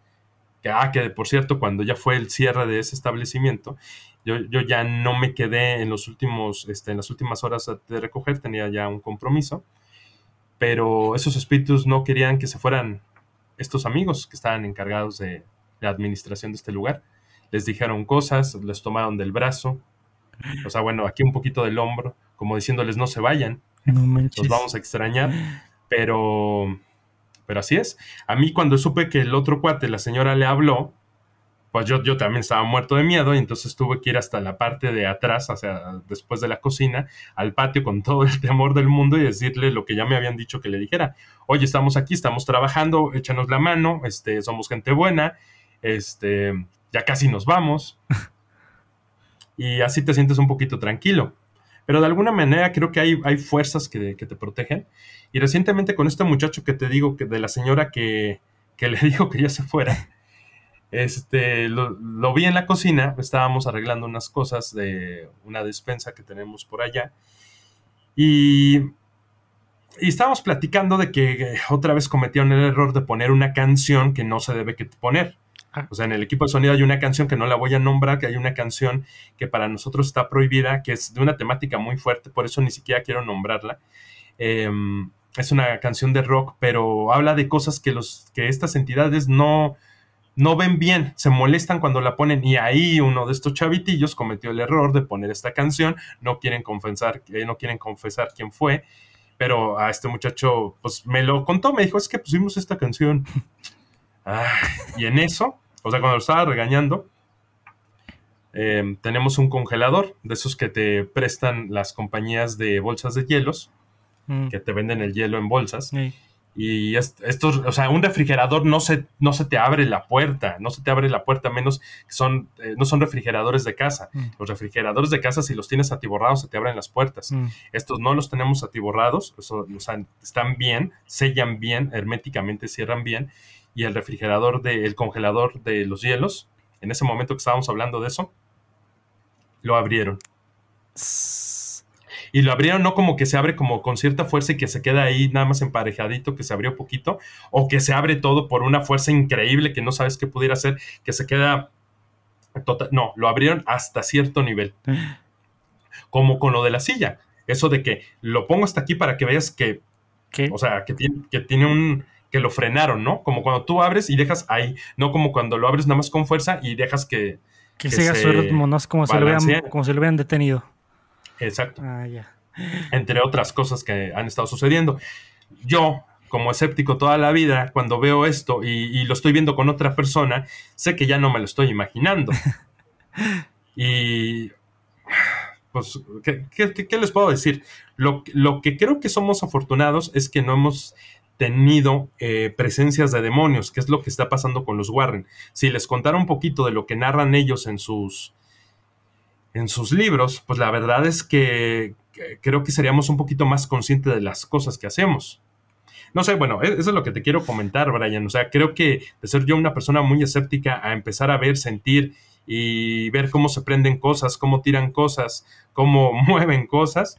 Que, ah, que por cierto, cuando ya fue el cierre de ese establecimiento, yo, ya no me quedé en los últimos, este, en las últimas horas de recoger, tenía ya un compromiso, pero esos espíritus no querían que se fueran estos amigos que estaban encargados de la administración de este lugar. Les dijeron cosas, les tomaron del brazo, o sea, bueno, aquí un poquito del hombro, como diciéndoles no se vayan, no nos vamos a extrañar, pero, pero así es. A mí cuando supe que el otro cuate, la señora le habló, pues yo, yo también estaba muerto de miedo y entonces tuve que ir hasta la parte de atrás, o sea, después de la cocina, al patio con todo el temor del mundo y decirle lo que ya me habían dicho que le dijera. Oye, estamos aquí, estamos trabajando, échanos la mano, este, somos gente buena, este, ya casi nos vamos. y así te sientes un poquito tranquilo. Pero de alguna manera creo que hay, hay fuerzas que, que te protegen. Y recientemente con este muchacho que te digo, que de la señora que, que le dijo que ya se fuera, este, lo, vi en la cocina, estábamos arreglando unas cosas de una despensa que tenemos por allá. Y, y estábamos platicando de que otra vez cometieron el error de poner una canción que no se debe que poner. Ah. O sea, en el equipo de sonido hay una canción que no la voy a nombrar, que hay una canción que para nosotros está prohibida, que es de una temática muy fuerte, por eso ni siquiera quiero nombrarla. Em, es una canción de rock, pero habla de cosas que, los, que estas entidades no, no ven bien, se molestan cuando la ponen y ahí uno de estos chavitillos cometió el error de poner esta canción, no quieren confesar, no quieren confesar quién fue, pero a este muchacho, pues me lo contó, me dijo, es que pusimos esta canción. Ah, y en eso, o sea, cuando lo estaba regañando, em, tenemos un congelador de esos que te prestan las compañías de bolsas de hielos, Mm, que te venden el hielo en bolsas. sí. Y es- estos, o sea, un refrigerador no se, no se te abre la puerta, no se te abre la puerta, menos que son, eh, no son refrigeradores de casa. Mm. Los refrigeradores de casa, si los tienes atiborrados, se te abren las puertas. Mm, Estos no los tenemos atiborrados, eso, o sea, están bien, sellan bien, herméticamente cierran bien. Y el refrigerador, de, el congelador de los hielos, en ese momento que estábamos hablando de eso, lo abrieron. s- Y lo abrieron no como que se abre como con cierta fuerza y que se queda ahí nada más emparejadito, que se abrió poquito, o que se abre todo por una fuerza increíble que no sabes qué pudiera hacer, que se queda... Total, no, lo abrieron hasta cierto nivel. Como con lo de la silla. Eso de que lo pongo hasta aquí para que veas que, ¿Qué? o sea, que tiene, que tiene un... que lo frenaron, ¿no? Como cuando tú abres y dejas ahí, no como cuando lo abres nada más con fuerza y dejas que... que que siga se su ritmo, no es como si, lo hubieran, como si lo hubieran detenido. Exacto. Ah, ya. entre otras cosas que han estado sucediendo. Yo, como escéptico toda la vida, cuando veo esto y, y lo estoy viendo con otra persona, sé que ya no me lo estoy imaginando. y pues, ¿qué, qué- qué- qué les puedo decir? Lo, lo que creo que somos afortunados es que no hemos tenido eh, presencias de demonios, que es lo que está pasando con los Warren. Si les contara un poquito de lo que narran ellos en sus, en sus libros, pues la verdad es que, creo que seríamos un poquito más conscientes de las cosas que hacemos. No sé, bueno, e- eso es lo que te quiero comentar, Brian. O sea, creo que de ser yo una persona muy escéptica a empezar a ver, sentir y ver cómo se prenden cosas, cómo tiran cosas, cómo mueven cosas,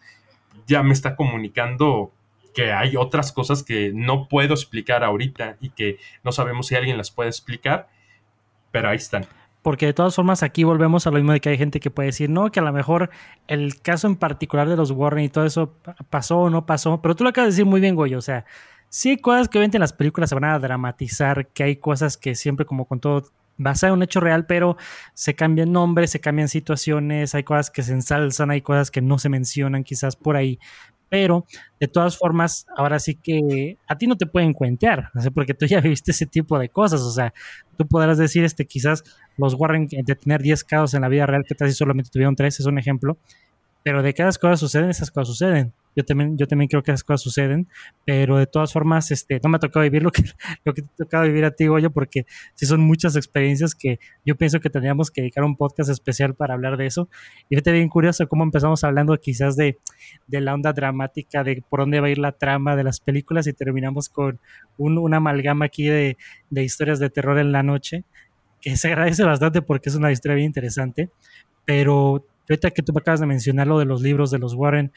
ya me está comunicando que hay otras cosas que no puedo explicar ahorita y que no sabemos si alguien las puede explicar, pero ahí están. Porque de todas formas aquí volvemos a lo mismo de que hay gente que puede decir, no, que a lo mejor el caso en particular de los Warren y todo eso pa- pasó o no pasó, pero tú lo acabas de decir muy bien, Goyo, o sea, sí hay cosas que obviamente en las películas se van a dramatizar, que hay cosas que siempre como con todo basada en un hecho real, pero se cambian nombres, se cambian situaciones, hay cosas que se ensalzan, hay cosas que no se mencionan quizás por ahí, pero de todas formas, ahora sí que a ti no te pueden cuentear, sea, porque tú ya viviste ese tipo de cosas, o sea, tú podrás decir, este, quizás los Warren eh, de tener 10 casos en la vida real, que casi solamente tuvieron 3, es un ejemplo, pero de que esas cosas suceden, esas cosas suceden. Yo también, yo también creo que esas cosas suceden, pero de todas formas, este, no me ha tocado vivir lo que, lo que te ha tocado vivir a ti, Goyo, porque sí son muchas experiencias que yo pienso que tendríamos que dedicar un podcast especial para hablar de eso. Y fíjate bien curioso cómo empezamos hablando quizás de, de la onda dramática, de por dónde va a ir la trama de las películas y terminamos con un, una amalgama aquí de, de historias de terror en la noche, que se agradece bastante porque es una historia bien interesante, pero ahorita que tú me acabas de mencionar lo de los libros de los Warren,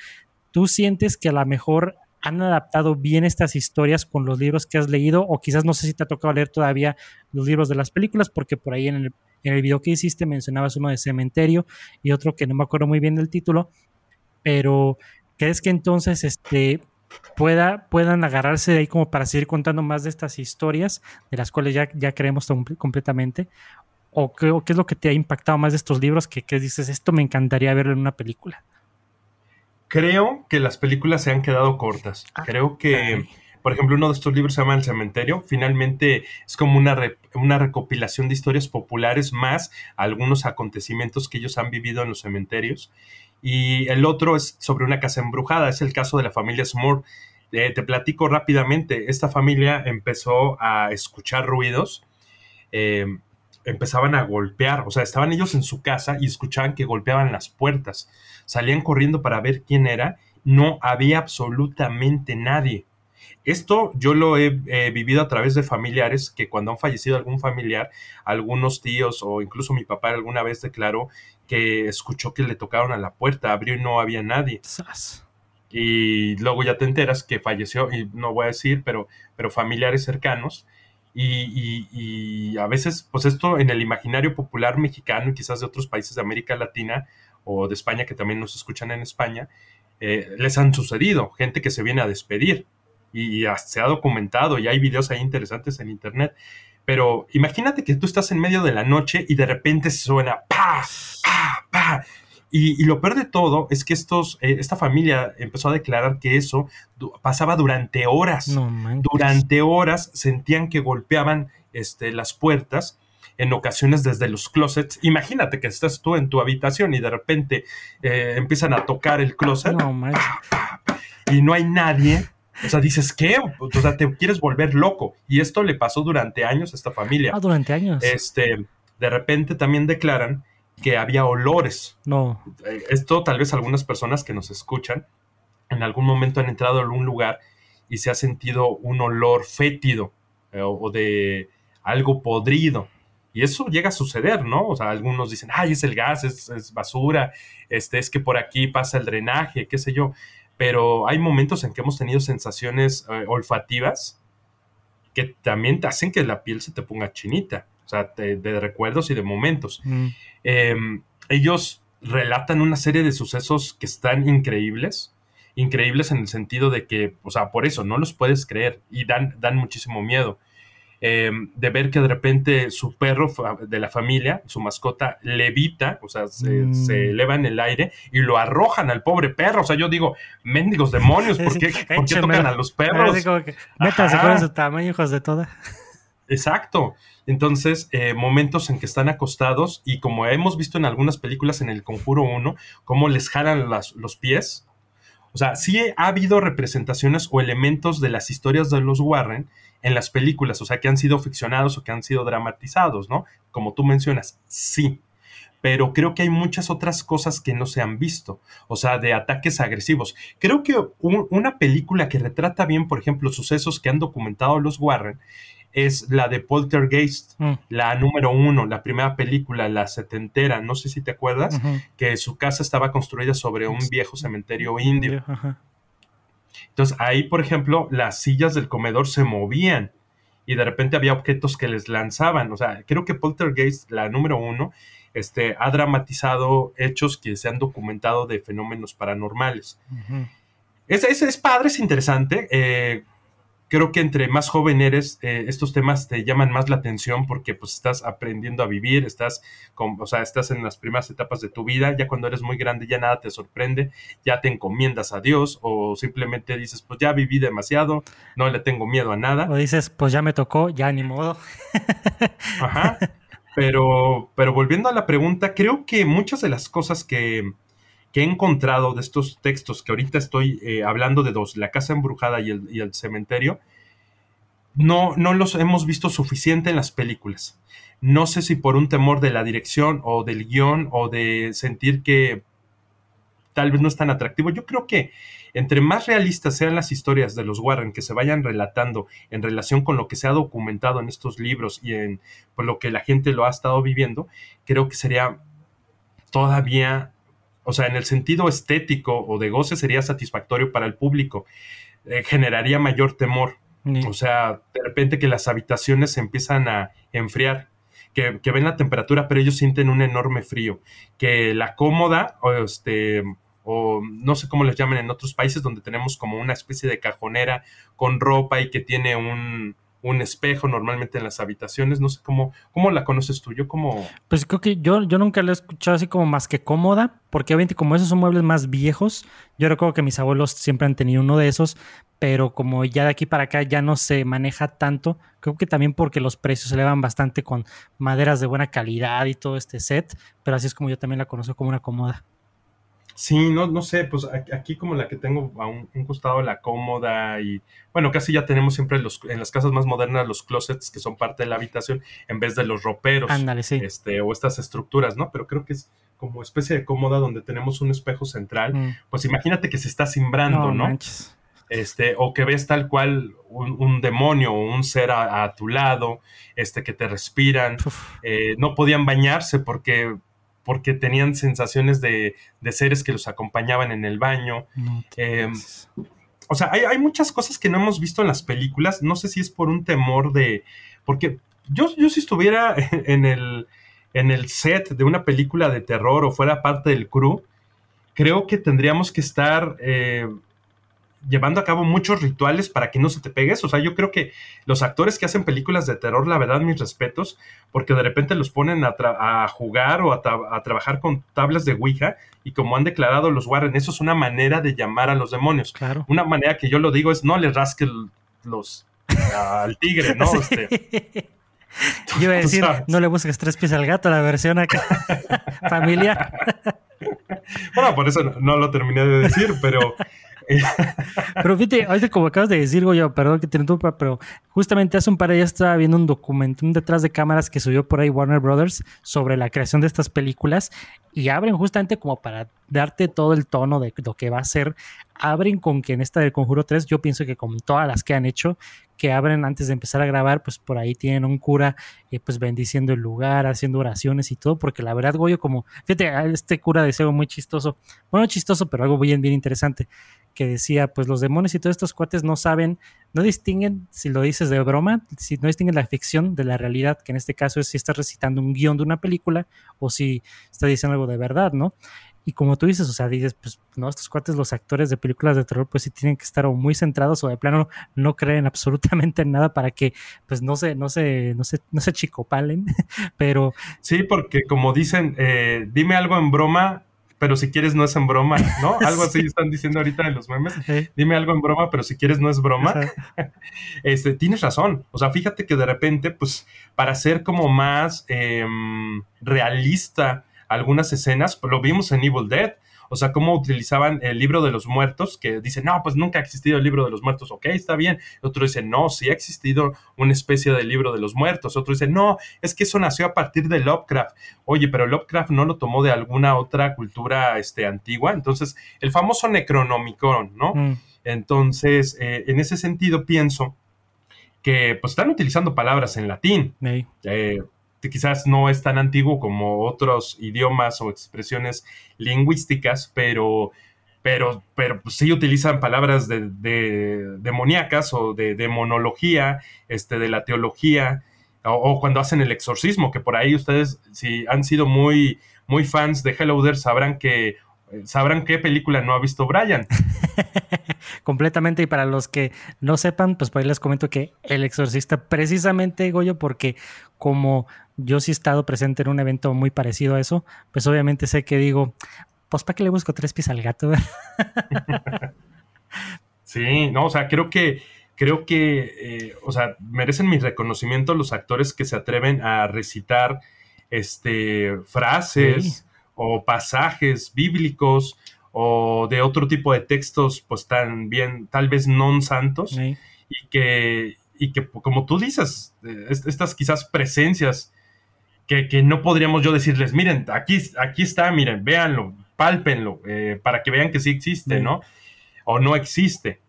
¿tú sientes que a lo mejor han adaptado bien estas historias con los libros que has leído? O quizás no sé si te ha tocado leer todavía los libros de las películas, porque por ahí en el, en el video que hiciste mencionabas uno de Cementerio y otro que no me acuerdo muy bien del título, pero ¿crees que entonces este, pueda, puedan agarrarse de ahí como para seguir contando más de estas historias, de las cuales ya, ya creemos completamente? ¿O qué, o qué es lo que te ha impactado más de estos libros que, que dices, esto me encantaría verlo en una película? Creo que las películas se han quedado cortas. Ah, Creo que, por ejemplo, uno de estos libros se llama El Cementerio. Finalmente es como una, re- una recopilación de historias populares más algunos acontecimientos que ellos han vivido en los cementerios. Y el otro es sobre una casa embrujada. Es el caso de la familia Smore. Eh, te platico rápidamente. Esta familia empezó a escuchar ruidos. eh, empezaban a golpear, o sea, estaban ellos en su casa y escuchaban que golpeaban las puertas. Salían corriendo para ver quién era. No había absolutamente nadie. Esto yo lo he vivido a través de familiares que cuando han fallecido algún familiar, algunos tíos o incluso mi papá alguna vez declaró que escuchó que le tocaron a la puerta, abrió y no había nadie. Sas. Y luego ya te enteras que falleció, y no voy a decir, pero, pero familiares cercanos. Y, y- y a veces, pues esto en el imaginario popular mexicano y quizás de otros países de América Latina o de España que también nos escuchan en España, eh, les han sucedido, gente que se viene a despedir y, y se ha documentado y hay videos ahí interesantes en internet. Pero imagínate que tú estás en medio de la noche y de repente suena pa, pa, pa. Y, lo peor de todo es que estos, eh, esta familia empezó a declarar que eso pasaba durante horas. durante horas sentían que golpeaban este, las puertas en ocasiones desde los closets. Imagínate que estás tú en tu habitación y de repente eh, empiezan a tocar el closet y no hay nadie. O sea, dices, ¿qué? O sea, te quieres volver loco. Y esto le pasó durante años a esta familia. Ah, durante años. Este, de repente también declaran que había olores. No. Eh, esto tal vez algunas personas que nos escuchan en algún momento han entrado a algún lugar y se ha sentido un olor fétido eh, o de algo podrido. Y eso llega a suceder, ¿no? O sea, algunos dicen, ay, es el gas, es, basura, este, es que por aquí pasa el drenaje, qué sé yo. Pero hay momentos en que hemos tenido sensaciones eh, olfativas que también te hacen que la piel se te ponga chinita o sea, de, recuerdos y de momentos. Mm. Em, ellos relatan una serie de sucesos que están increíbles, increíbles en el sentido de que, o sea, por eso no los puedes creer y dan, dan muchísimo miedo. Em, de ver que de repente su perro de la familia, su mascota, levita, o sea, se, mm. eleva en el aire y lo arrojan al pobre perro. O sea, yo digo, mendigos demonios, ¿por qué, tocan a los perros? métanse con su tamaño, hijos de toda. Exacto. Entonces, eh, momentos en que están acostados y como hemos visto en algunas películas en el Conjuro 1, cómo les jalan los pies. O sea, sí ha habido representaciones o elementos de las historias de los Warren en las películas, o sea, que han sido ficcionados o que han sido dramatizados, ¿no? Como tú mencionas, sí. Pero creo que hay muchas otras cosas que no se han visto, o sea, de ataques agresivos. Creo que una película que retrata bien, por ejemplo, sucesos que han documentado los Warren es la de Poltergeist, mm. la número uno, la primera película, la setentera, no sé si te acuerdas, que su casa estaba construida sobre un viejo cementerio indio. Entonces ahí, por ejemplo, las sillas del comedor se movían y de repente había objetos que les lanzaban. O sea, creo que Poltergeist, la número uno, este, ha dramatizado hechos que se han documentado de fenómenos paranormales. ese, es padre, es interesante. Eh, creo que entre más joven eres, eh, estos temas te llaman más la atención porque pues estás aprendiendo a vivir, estás, con, o sea, estás en las primeras etapas de tu vida, ya cuando eres muy grande ya nada te sorprende, ya te encomiendas a Dios o simplemente dices, pues ya viví demasiado, no le tengo miedo a nada. O dices, pues ya me tocó, ya ni modo. Ajá. Pero, pero volviendo a la pregunta, creo que muchas de las cosas que, que he encontrado de estos textos que ahorita estoy eh, hablando de dos, la casa embrujada y el, cementerio, no, no los hemos visto suficiente en las películas. No sé si por un temor de la dirección o del guion o de sentir que tal vez no es tan atractivo. Yo creo que entre más realistas sean las historias de los Warren que se vayan relatando en relación con lo que se ha documentado en estos libros y en por lo que la gente lo ha estado viviendo, creo que sería todavía o sea, en el sentido estético o de goce sería satisfactorio para el público, eh, generaría mayor temor. O sea, de repente que las habitaciones se empiezan a enfriar, que, ven la temperatura, pero ellos sienten un enorme frío, que la cómoda, o este, o no sé cómo les llaman en otros países donde tenemos como una especie de cajonera con ropa y que tiene un, un espejo normalmente en las habitaciones. No sé cómo, cómo la conoces tú. Yo como... Pues creo que yo, yo nunca la he escuchado así como más que cómoda, porque obviamente como esos son muebles más viejos, yo recuerdo que mis abuelos siempre han tenido uno de esos, pero como ya de aquí para acá ya no se maneja tanto, creo que también porque los precios se elevan bastante con maderas de buena calidad y todo este set, pero así es como yo también la conozco como una cómoda. Sí, no, no sé, pues aquí como la que tengo a un, costado la cómoda y bueno, casi ya tenemos siempre los, en las casas más modernas los closets que son parte de la habitación en vez de los roperos. Ándale, sí. Este, o estas estructuras, ¿no? Pero creo que es como especie de cómoda donde tenemos un espejo central. Mm. Pues imagínate que se está simbrando, ¿no? Este, o que ves tal cual un, demonio o un ser a, tu lado, este, que te respiran. Eh, no podían bañarse porque porque tenían sensaciones de, seres que los acompañaban en el baño. Em, o sea, hay, muchas cosas que no hemos visto en las películas. No sé si es por un temor de. Porque yo, yo si estuviera en el, en el set de una película de terror o fuera parte del crew, creo que tendríamos que estar. Eh, llevando a cabo muchos rituales para que no se te pegues. O sea, yo creo que los actores que hacen películas de terror, la verdad, mis respetos, porque de repente los ponen a, jugar o a, trabajar con tablas de Ouija y como han declarado los Warren, eso es una manera de llamar a los demonios. Claro. Una manera que yo lo digo es no le rasque los al tigre, ¿no? Este, yo iba a decir, no le busques tres pies al gato, la versión acá familiar. bueno, por eso no lo terminé de decir, pero pero fíjate, ahorita como acabas de decir, Goyo, perdón que te interrumpa, pero justamente hace un par de días estaba viendo un documento, detrás de cámaras que subió por ahí Warner Brothers sobre la creación de estas películas y abren justamente como para darte todo el tono de lo que va a ser. Abren con que en esta del Conjuro 3, yo pienso que como todas las que han hecho, que abren antes de empezar a grabar, pues por ahí tienen un cura eh, pues bendiciendo el lugar, haciendo oraciones y todo, porque la verdad, Goyo, como, fíjate, este cura decía algo muy chistoso, bueno, chistoso, pero algo bien, bien interesante que decía, pues los demonios y todos estos cuates no saben, no distinguen si lo dices de broma, si no distinguen la ficción de la realidad, que en este caso es si estás recitando un guion de una película o si estás diciendo algo de verdad, ¿no? Y como tú dices, o sea, dices, pues no, estos cuates, los actores de películas de terror, pues sí tienen que estar o muy centrados o de plano no creen absolutamente en nada para que, pues no se, no se, no se, no se chicopalen, pero... Sí, porque como dicen, eh, dime algo en broma pero si quieres no es en broma, ¿no? Algo así están diciendo ahorita en los memes. Dime algo en broma, pero si quieres no es broma. este, tienes razón. O sea, fíjate que de repente, pues, para ser como más em, realista algunas escenas, pues, lo vimos en Evil Dead o sea, cómo utilizaban el libro de los muertos, que dicen, no, pues nunca ha existido el libro de los muertos, ok, está bien. Otro dice, no, sí ha existido una especie de libro de los muertos. Otro dice, no, es que eso nació a partir de Lovecraft. Oye, pero Lovecraft no lo tomó de alguna otra cultura este, antigua. Entonces, el famoso Necronomicon, ¿no? Mm. Entonces, eh, en ese sentido, pienso que pues están utilizando palabras en latín. Eh, quizás no es tan antiguo como otros idiomas o expresiones lingüísticas, pero, pero, pero pues sí utilizan palabras de, demoníacas o de demonología, este, de la teología, o, cuando hacen el exorcismo, que por ahí ustedes, si han sido muy, muy fans de Hello There, sabrán que sabrán qué película no ha visto Brian. Completamente, y para los que no sepan, pues por ahí les comento que El Exorcista, precisamente, Goyo, porque como yo sí he estado presente en un evento muy parecido a eso, pues obviamente sé que digo, pues ¿para qué le busco tres pies al gato? sí, no, o sea, creo que, creo que, eh, o sea, merecen mi reconocimiento los actores que se atreven a recitar este, frases o pasajes bíblicos o de otro tipo de textos, pues también tal vez non santos, y que, y que, como tú dices, eh, estas quizás presencias que, no podríamos yo decirles, miren, aquí, aquí está, miren, véanlo, pálpenlo, eh, para que vean que sí existe, ¿no? O no existe.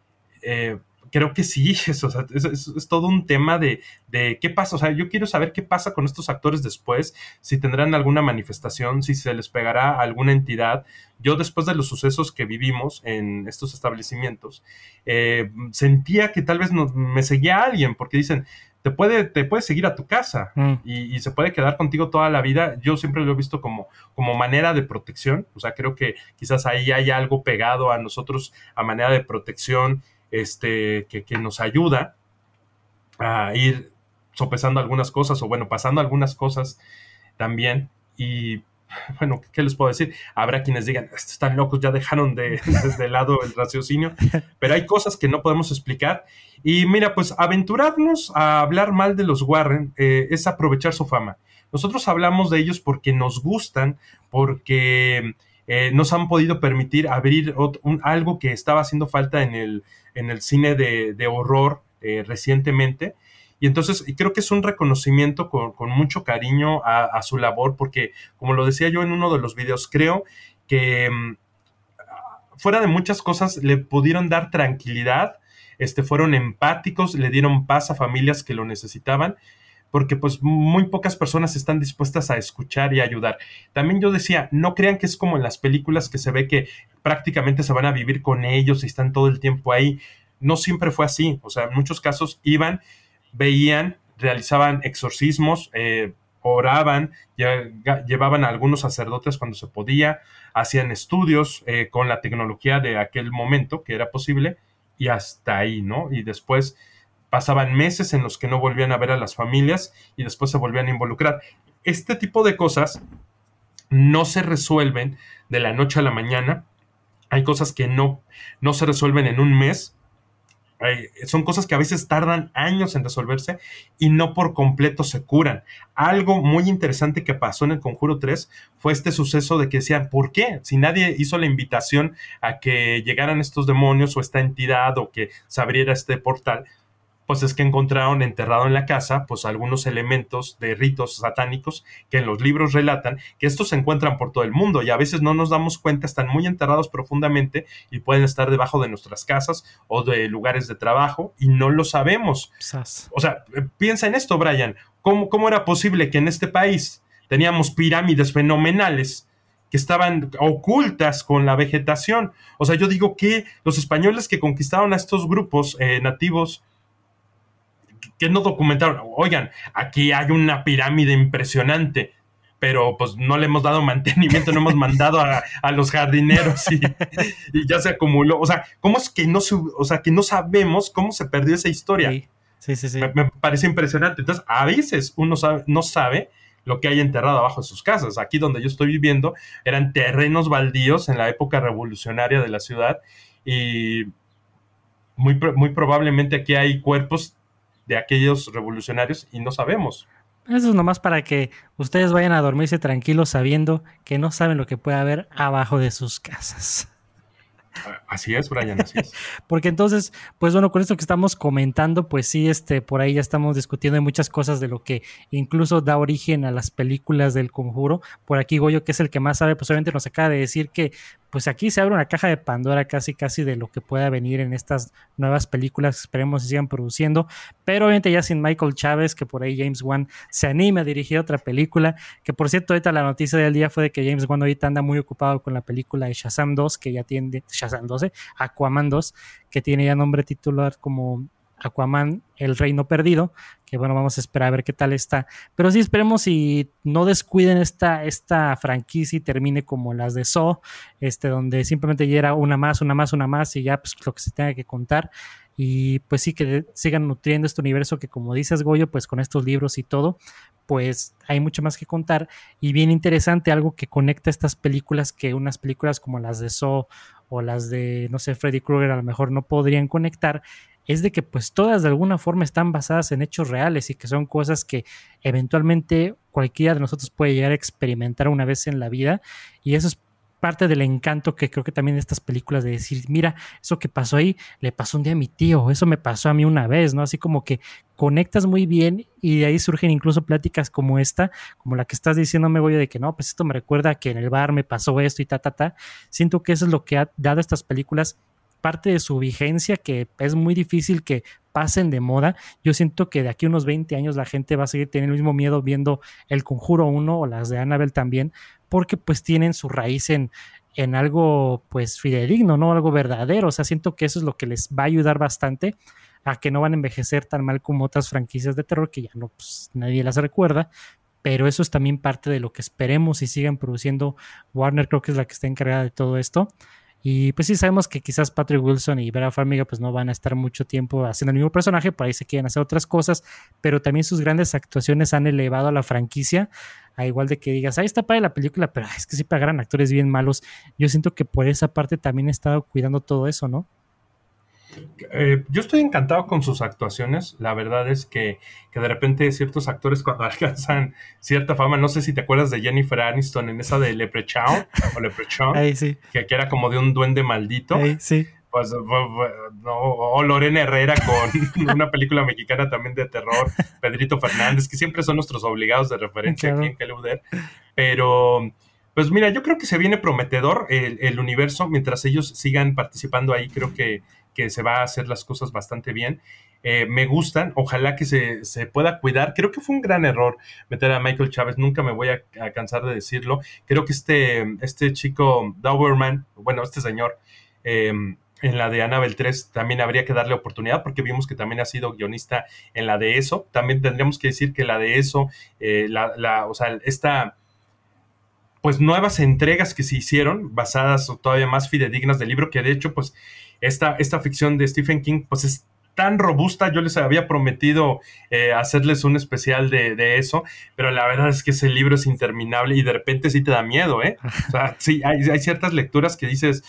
Eh, creo que sí, eso, es, todo un tema de, qué pasa, o sea, yo quiero saber qué pasa con estos actores después, si tendrán alguna manifestación, si se les pegará a alguna entidad. Yo después de los sucesos que vivimos en estos establecimientos, eh, sentía que tal vez me seguía alguien, porque dicen, te puede, te puede seguir a tu casa mm. y, se puede quedar contigo toda la vida. Yo siempre lo he visto como, como manera de protección. O sea, creo que quizás ahí hay algo pegado a nosotros a manera de protección este, que, nos ayuda a ir sopesando algunas cosas o bueno, pasando algunas cosas también. Y bueno, ¿qué les puedo decir? Habrá quienes digan, están locos, ya dejaron de, de, lado el raciocinio, pero hay cosas que no podemos explicar. Y mira, pues aventurarnos a hablar mal de los Warren eh, es aprovechar su fama. Nosotros hablamos de ellos porque nos gustan, porque eh, nos han podido permitir abrir algo que estaba haciendo falta en el, en el cine de, horror eh, recientemente. Y entonces creo que es un reconocimiento con, mucho cariño a, su labor, porque como lo decía yo en uno de los videos, creo que mm, fuera de muchas cosas le pudieron dar tranquilidad, este, fueron empáticos, le dieron paz a familias que lo necesitaban, porque pues muy pocas personas están dispuestas a escuchar y ayudar. También yo decía, no crean que es como en las películas que se ve que prácticamente se van a vivir con ellos y están todo el tiempo ahí. No siempre fue así, o sea, en muchos casos iban veían, realizaban exorcismos, eh, oraban, llevaban a algunos sacerdotes cuando se podía, hacían estudios eh, con la tecnología de aquel momento que era posible y hasta ahí, ¿no? Y después pasaban meses en los que no volvían a ver a las familias y después se volvían a involucrar. Este tipo de cosas no se resuelven de la noche a la mañana. Hay cosas que no, no se resuelven en un mes. son cosas que a veces tardan años en resolverse y no por completo se curan. Algo muy interesante que pasó en el Conjuro 3 fue este suceso de que decían, ¿por qué? Si nadie hizo la invitación a que llegaran estos demonios o esta entidad o que se abriera este portal, pues es que encontraron enterrado en la casa pues algunos elementos de ritos satánicos que en los libros relatan que estos se encuentran por todo el mundo y a veces no nos damos cuenta, están muy enterrados profundamente y pueden estar debajo de nuestras casas o de lugares de trabajo y no lo sabemos. O sea, piensa en esto, Brian, ¿cómo, cómo era posible que en este país teníamos pirámides fenomenales? que estaban ocultas con la vegetación. O sea, yo digo que los españoles que conquistaron a estos grupos eh, nativos que no documentaron. Oigan, aquí hay una pirámide impresionante, pero pues no le hemos dado mantenimiento, no hemos mandado a, los jardineros y, ya se acumuló. O sea, ¿cómo es que no, o sea, que no sabemos cómo se perdió esa historia? Sí, sí, sí. Me, parece impresionante. Entonces, a veces uno no sabe lo que hay enterrado abajo de sus casas. Aquí donde yo estoy viviendo eran terrenos baldíos en la época revolucionaria de la ciudad y muy, muy probablemente aquí hay cuerpos de aquellos revolucionarios y no sabemos. Eso es nomás para que ustedes vayan a dormirse tranquilos sabiendo que no saben lo que puede haber abajo de sus casas. Así es, Brian, así es. Porque entonces, pues bueno, con esto que estamos comentando, pues sí, este, por ahí ya estamos discutiendo muchas cosas de lo que incluso da origen a las películas del conjuro. Por aquí Goyo, que es el que más sabe, pues obviamente nos acaba de decir que pues aquí se abre una caja de Pandora casi casi de lo que pueda venir en estas nuevas películas que esperemos se sigan produciendo, pero obviamente ya sin Michael Chávez, que por ahí James Wan se anime a dirigir otra película, que por cierto ahorita la noticia del día fue de que James Wan ahorita anda muy ocupado con la película de Shazam 2, que ya tiene, Shazam 2, ¿eh? Aquaman 2, que tiene ya nombre titular como Aquaman, El Reino Perdido, que bueno, vamos a esperar a ver qué tal está. Pero sí esperemos si no descuiden esta, esta franquicia y termine como las de So, este, donde simplemente ya era una más, una más, una más y ya pues lo que se tenga que contar. Y pues sí que sigan nutriendo este universo que como dices Goyo, pues con estos libros y todo, pues hay mucho más que contar. Y bien interesante, algo que conecta estas películas que unas películas como las de So o las de, no sé, Freddy Krueger a lo mejor no podrían conectar, es de que pues todas de alguna forma están basadas en hechos reales y que son cosas que eventualmente cualquiera de nosotros puede llegar a experimentar una vez en la vida y eso es parte del encanto que creo que también de estas películas de decir, mira, eso que pasó ahí le pasó un día a mi tío, eso me pasó a mí una vez, ¿no? Así como que conectas muy bien y de ahí surgen incluso pláticas como esta, como la que estás diciéndome, voy de que no, pues esto me recuerda que en el bar me pasó esto y ta, ta, ta. Siento que eso es lo que ha dado a estas películas parte de su vigencia que es muy difícil que pasen de moda. Yo siento que de aquí a unos 20 años la gente va a seguir teniendo el mismo miedo viendo El Conjuro 1 o las de Annabelle también, porque pues tienen su raíz en, en algo pues fidedigno, ¿no? Algo verdadero. O sea, siento que eso es lo que les va a ayudar bastante a que no van a envejecer tan mal como otras franquicias de terror que ya no, pues, nadie las recuerda. Pero eso es también parte de lo que esperemos y sigan produciendo. Warner creo que es la que está encargada de todo esto. Y pues sí sabemos que quizás Patrick Wilson y Vera Farmiga pues no van a estar mucho tiempo haciendo el mismo personaje, por ahí se quieren hacer otras cosas, pero también sus grandes actuaciones han elevado a la franquicia, a igual de que digas, ahí está para la película, pero es que sí pagarán actores bien malos. Yo siento que por esa parte también he estado cuidando todo eso, ¿no? Eh, yo estoy encantado con sus actuaciones. La verdad es que, de repente ciertos actores cuando alcanzan cierta fama, no sé si te acuerdas de Jennifer Aniston en esa de Leprechaun o Leprechaun, que, era como de un duende maldito. Pues, o Lorena Herrera con una película mexicana también de terror, Pedrito Fernández, que siempre son nuestros obligados de referencia aquí en Keleuder. Pero, pues mira, yo creo que se viene prometedor el, el universo mientras ellos sigan participando ahí. Creo que que se va a hacer las cosas bastante bien. Eh, me gustan, ojalá que se, pueda cuidar. Creo que fue un gran error meter a Michael Chávez, nunca me voy a, cansar de decirlo. Creo que este, este chico Doberman, bueno, este señor, em, en la de Annabelle 3 también habría que darle oportunidad porque vimos que también ha sido guionista en la de eso. También tendríamos que decir que la de eso, eh, la, la, o sea, esta pues nuevas entregas que se hicieron, basadas o todavía más fidedignas del libro, que de hecho, pues esta, esta ficción de Stephen King, pues es tan robusta, yo les había prometido eh, hacerles un especial de, eso, pero la verdad es que ese libro es interminable y de repente sí te da miedo, ¿eh? O sea, sí, hay, hay ciertas lecturas que dices,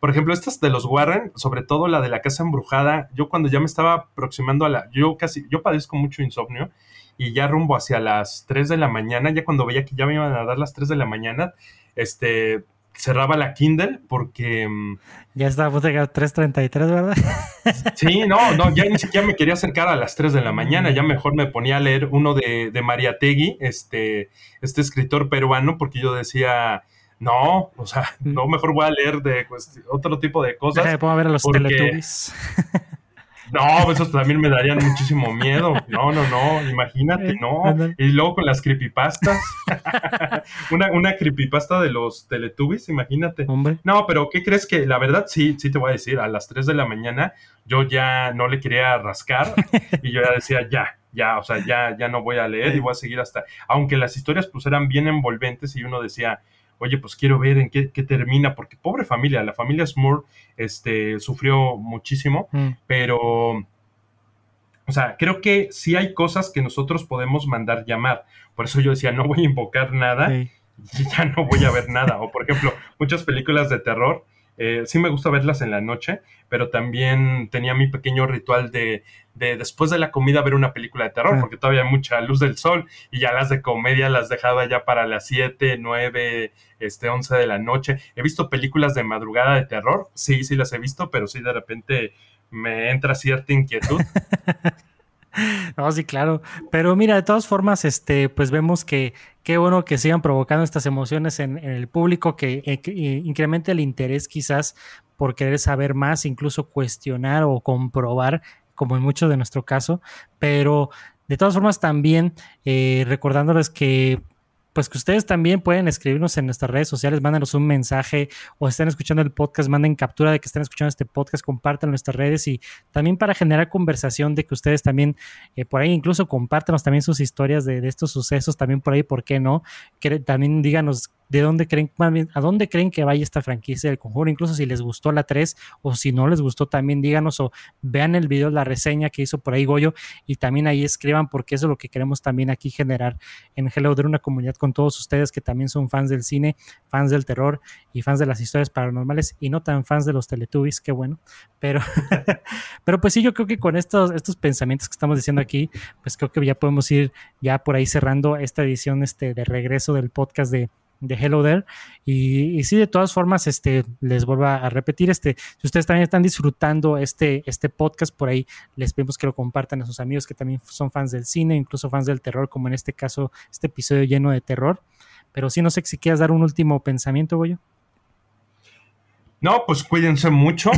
por ejemplo, estas de los Warren, sobre todo la de la casa embrujada, yo cuando ya me estaba aproximando a la, yo casi, yo padezco mucho insomnio y ya rumbo hacia las 3 de la mañana, ya cuando veía que ya me iban a dar las 3 de la mañana, este, cerraba la Kindle porque... Mm, ya está a 3.33, ¿verdad? Sí, no, no, ya ni siquiera me quería acercar a las 3 de la mañana, ya mejor me ponía a leer uno de, de María Tegui, este, este escritor peruano, porque yo decía, no, o sea, no, mejor voy a leer de pues, otro tipo de cosas. Deja ver a los Teletubbies. No, eso también me darían muchísimo miedo. No, no, no, imagínate, no. Y luego con las creepypastas. una, una creepypasta de los Teletubbies, imagínate. No, pero ¿qué crees que? La verdad, sí, sí te voy a decir, a las 3 de la mañana yo ya no le quería rascar y yo ya decía, ya, ya, o sea, ya, ya no voy a leer y voy a seguir hasta. Aunque las historias pues eran bien envolventes y uno decía, oye, pues quiero ver en qué, termina, porque pobre familia, la familia Smurr este, sufrió muchísimo, mm. pero, o sea, creo que sí hay cosas que nosotros podemos mandar llamar. Por eso yo decía, no voy a invocar nada y ya no voy a ver nada. O, por ejemplo, muchas películas de terror eh, sí me gusta verlas en la noche, pero también tenía mi pequeño ritual de, después de la comida ver una película de terror, porque todavía hay mucha luz del sol y ya las de comedia las dejaba ya para las 7, 9, este, 11 de la noche. He visto películas de madrugada de terror, sí, sí las he visto, pero sí de repente me entra cierta inquietud. No, sí, claro. Pero mira, de todas formas, este, pues vemos que qué bueno que sigan provocando estas emociones en, el público, que, eh, eh, incremente el interés quizás por querer saber más, incluso cuestionar o comprobar, como en mucho de nuestro caso. Pero de todas formas, también eh, recordándoles que pues que ustedes también pueden escribirnos en nuestras redes sociales, mándenos un mensaje o estén escuchando el podcast, manden captura de que estén escuchando este podcast, compartan nuestras redes y también para generar conversación de que ustedes también eh, por ahí incluso compártanos también sus historias de, de, estos sucesos, también por ahí, ¿por qué no? Que también díganos de dónde creen, a dónde creen que vaya esta franquicia del conjuro, incluso si les gustó la 3 o si no les gustó también díganos o vean el video, la reseña que hizo por ahí Goyo y también ahí escriban porque eso es lo que queremos también aquí generar en Hello de una comunidad con todos ustedes que también son fans del cine, fans del terror y fans de las historias paranormales y no tan fans de los Teletubbies, qué bueno, pero, pero pues sí, yo creo que con estos, estos pensamientos que estamos diciendo aquí, pues creo que ya podemos ir ya por ahí cerrando esta edición este, de regreso del podcast de de Hello There. Y, y, sí, de todas formas, este, les vuelvo a repetir, este, si ustedes también están disfrutando este, este podcast, por ahí les pedimos que lo compartan a sus amigos que también son fans del cine, incluso fans del terror, como en este caso, este episodio lleno de terror. Pero sí, no sé si quieras dar un último pensamiento, Goyo. No, pues cuídense mucho.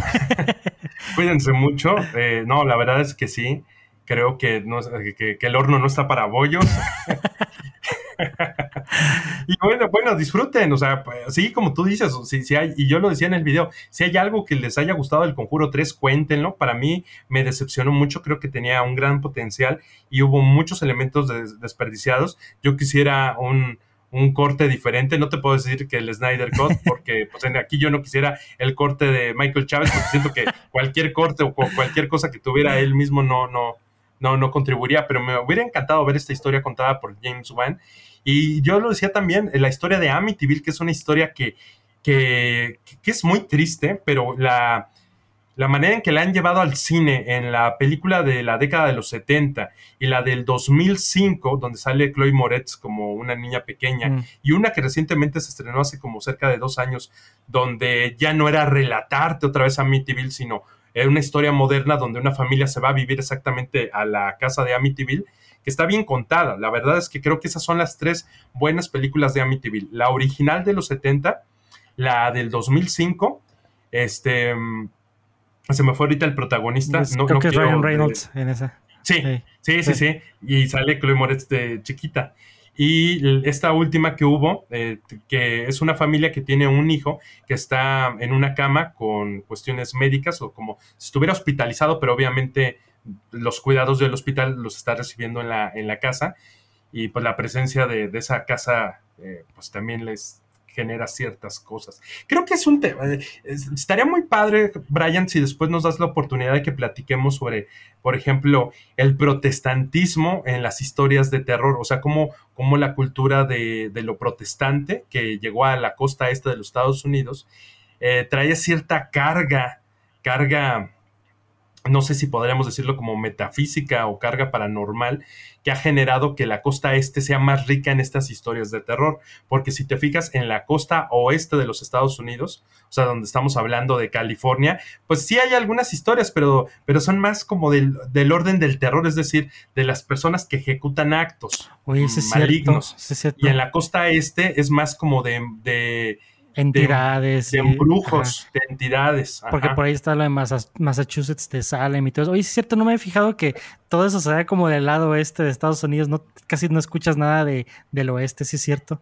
cuídense mucho. Eh, no, la verdad es que sí. Creo que, no, que, que el horno no está para bollos. y bueno, bueno, disfruten, o sea, pues, sí, como tú dices, si, si hay, y yo lo decía en el video, si hay algo que les haya gustado del Conjuro 3, cuéntenlo. Para mí me decepcionó mucho, creo que tenía un gran potencial y hubo muchos elementos desperdiciados. Yo quisiera un, un corte diferente. No te puedo decir que el Snyder Cut, porque pues, aquí yo no quisiera el corte de Michael Chávez, porque siento que cualquier corte o cualquier cosa que tuviera él mismo no, no, no, no contribuiría, pero me hubiera encantado ver esta historia contada por James Wan y yo lo decía también, la historia de Amityville, que es una historia que, que, es muy triste, pero la, la manera en que la han llevado al cine en la película de la década de los 70 y la del 2005, donde sale Chloe Moretz como una niña pequeña, mm. y una que recientemente se estrenó hace como cerca de dos años, donde ya no era relatarte otra vez Amityville, sino era una historia moderna donde una familia se va a vivir exactamente a la casa de Amityville que está bien contada. La verdad es que creo que esas son las tres buenas películas de Amityville. La original de los 70, la del 2005, este... Mm, se me fue ahorita el protagonista. no, creo que es Ryan Reynolds en esa. Sí, sí, sí, sí, Y sale Chloe Moretz de chiquita. Y esta última que hubo, eh, que es una familia que tiene un hijo que está en una cama con cuestiones médicas o como si estuviera hospitalizado, pero obviamente los cuidados del hospital los está recibiendo en la, en la casa. Y pues la presencia de, esa casa eh, pues también les genera ciertas cosas. Creo que es un tema, eh, estaría muy padre, Brian, si después nos das la oportunidad de que platiquemos sobre, por ejemplo, el protestantismo en las historias de terror, o sea, cómo, cómo la cultura de, lo protestante que llegó a la costa este de los Estados Unidos eh, trae cierta carga, carga no sé si podríamos decirlo como metafísica o carga paranormal, que ha generado que la costa este sea más rica en estas historias de terror. Porque si te fijas en la costa oeste de los Estados Unidos, o sea, donde estamos hablando de California, pues sí hay algunas historias, pero, pero son más como del, orden del terror, es decir, de las personas que ejecutan actos malignos. y en la costa este es más como de entidades. De, embrujos, de entidades. Porque por ahí está lo de Massachusetts de Salem y todo eso. Oye, es cierto, no me he fijado que todo eso se da como del lado oeste de Estados Unidos. No, casi no escuchas nada de, del oeste, ¿sí es cierto?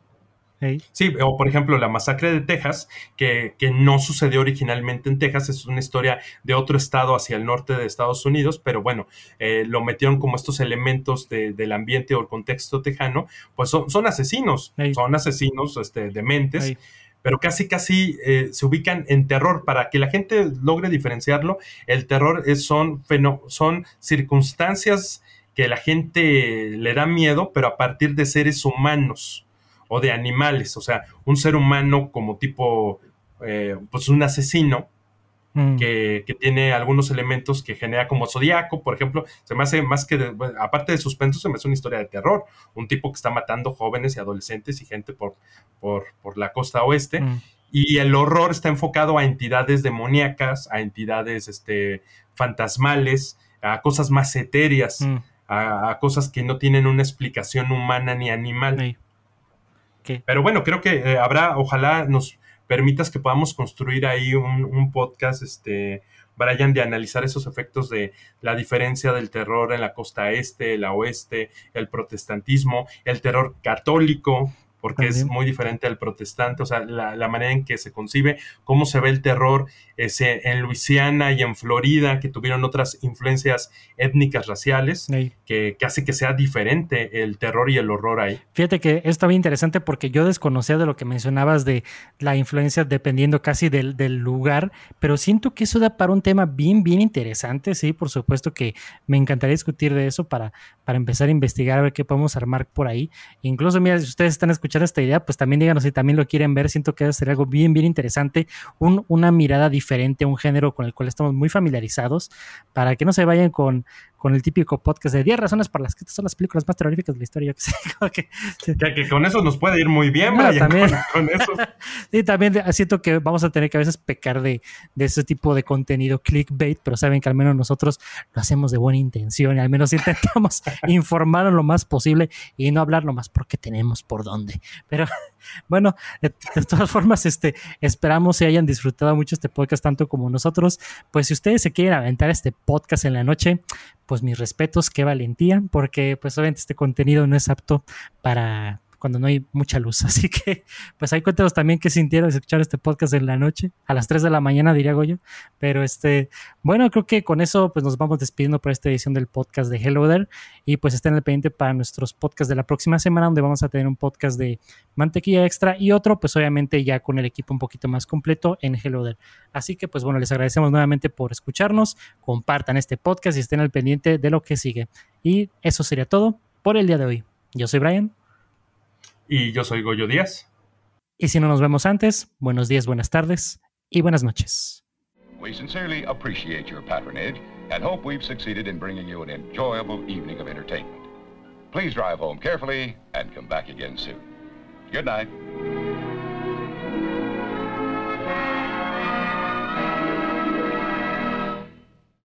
Sí, o por ejemplo la masacre de Texas, que, que, no sucedió originalmente en Texas, es una historia de otro estado hacia el norte de Estados Unidos, pero bueno, eh, lo metieron como estos elementos del ambiente o el contexto tejano, pues son, son asesinos, son asesinos este, dementes pero casi casi eh, se ubican en terror. Para que la gente logre diferenciarlo, el terror es, son, son circunstancias que la gente le da miedo, pero a partir de seres humanos o de animales. O sea, un ser humano como tipo, eh, pues un asesino, Mm. que, tiene algunos elementos que genera como Zodíaco, por ejemplo, se me hace más que, aparte de suspenso, se me hace una historia de terror, un tipo que está matando jóvenes y adolescentes y gente por, por, por la costa oeste. Mm. Y el horror está enfocado a entidades demoníacas, a entidades este, fantasmales, a cosas más etéreas, mm. a, cosas que no tienen una explicación humana ni animal. Pero bueno, creo que eh, habrá, ojalá nos permitas que podamos construir ahí un, podcast, este, Brian, de analizar esos efectos de la diferencia del terror en la costa este, la oeste, el protestantismo, el terror católico, porque es muy diferente al protestante, o sea, la, manera en que se concibe, cómo se ve el terror ese, en Luisiana y en Florida, que tuvieron otras influencias étnicas raciales, que, hace que sea diferente el terror y el horror ahí. Fíjate que esto bien interesante porque yo desconocía de lo que mencionabas de la influencia dependiendo casi del, del lugar, pero siento que eso da para un tema bien, bien interesante, sí, por supuesto que me encantaría discutir de eso para, para empezar a investigar, a ver qué podemos armar por ahí. Incluso, mira, si ustedes están escuchando esta idea, pues también díganos si también lo quieren ver. Siento que debe ser algo bien, bien interesante, un, una mirada diferente, un género con el cual estamos muy familiarizados, para que no se vayan con, con el típico podcast de 10 razones para las que estas son las películas más terroríficas de la historia. que, que, con eso nos puede ir muy bien, también. Con, eso. sí, también siento que vamos a tener que a veces pecar de, de, ese tipo de contenido clickbait, pero saben que al menos nosotros lo hacemos de buena intención y al menos intentamos informar lo más posible y no hablar lo más porque tenemos por dónde. Pero bueno, de, todas formas, este, esperamos que hayan disfrutado mucho este podcast tanto como nosotros. Pues si ustedes se quieren aventar este podcast en la noche, pues mis respetos, qué valentía, porque pues obviamente este contenido no es apto para cuando no hay mucha luz. Así que, pues ahí cuéntanos también qué sintieron escuchar este podcast en la noche, a las 3 de la mañana, diría Goyo. Pero este, bueno, creo que con eso pues nos vamos despidiendo por esta edición del podcast de Hello There. Y pues estén al pendiente para nuestros podcasts de la próxima semana, donde vamos a tener un podcast de mantequilla extra y otro, pues obviamente ya con el equipo un poquito más completo en Hello There. Así que, pues bueno, les agradecemos nuevamente por escucharnos. Compartan este podcast y estén al pendiente de lo que sigue. Y eso sería todo por el día de hoy. Yo soy Brian. Y yo soy Goyo Díaz. Y si no nos vemos antes, buenos días, buenas tardes y buenas noches. We sincerely appreciate your patronage and hope we've succeeded in bringing you an enjoyable evening of entertainment. Please drive home carefully and come back again soon. Good night.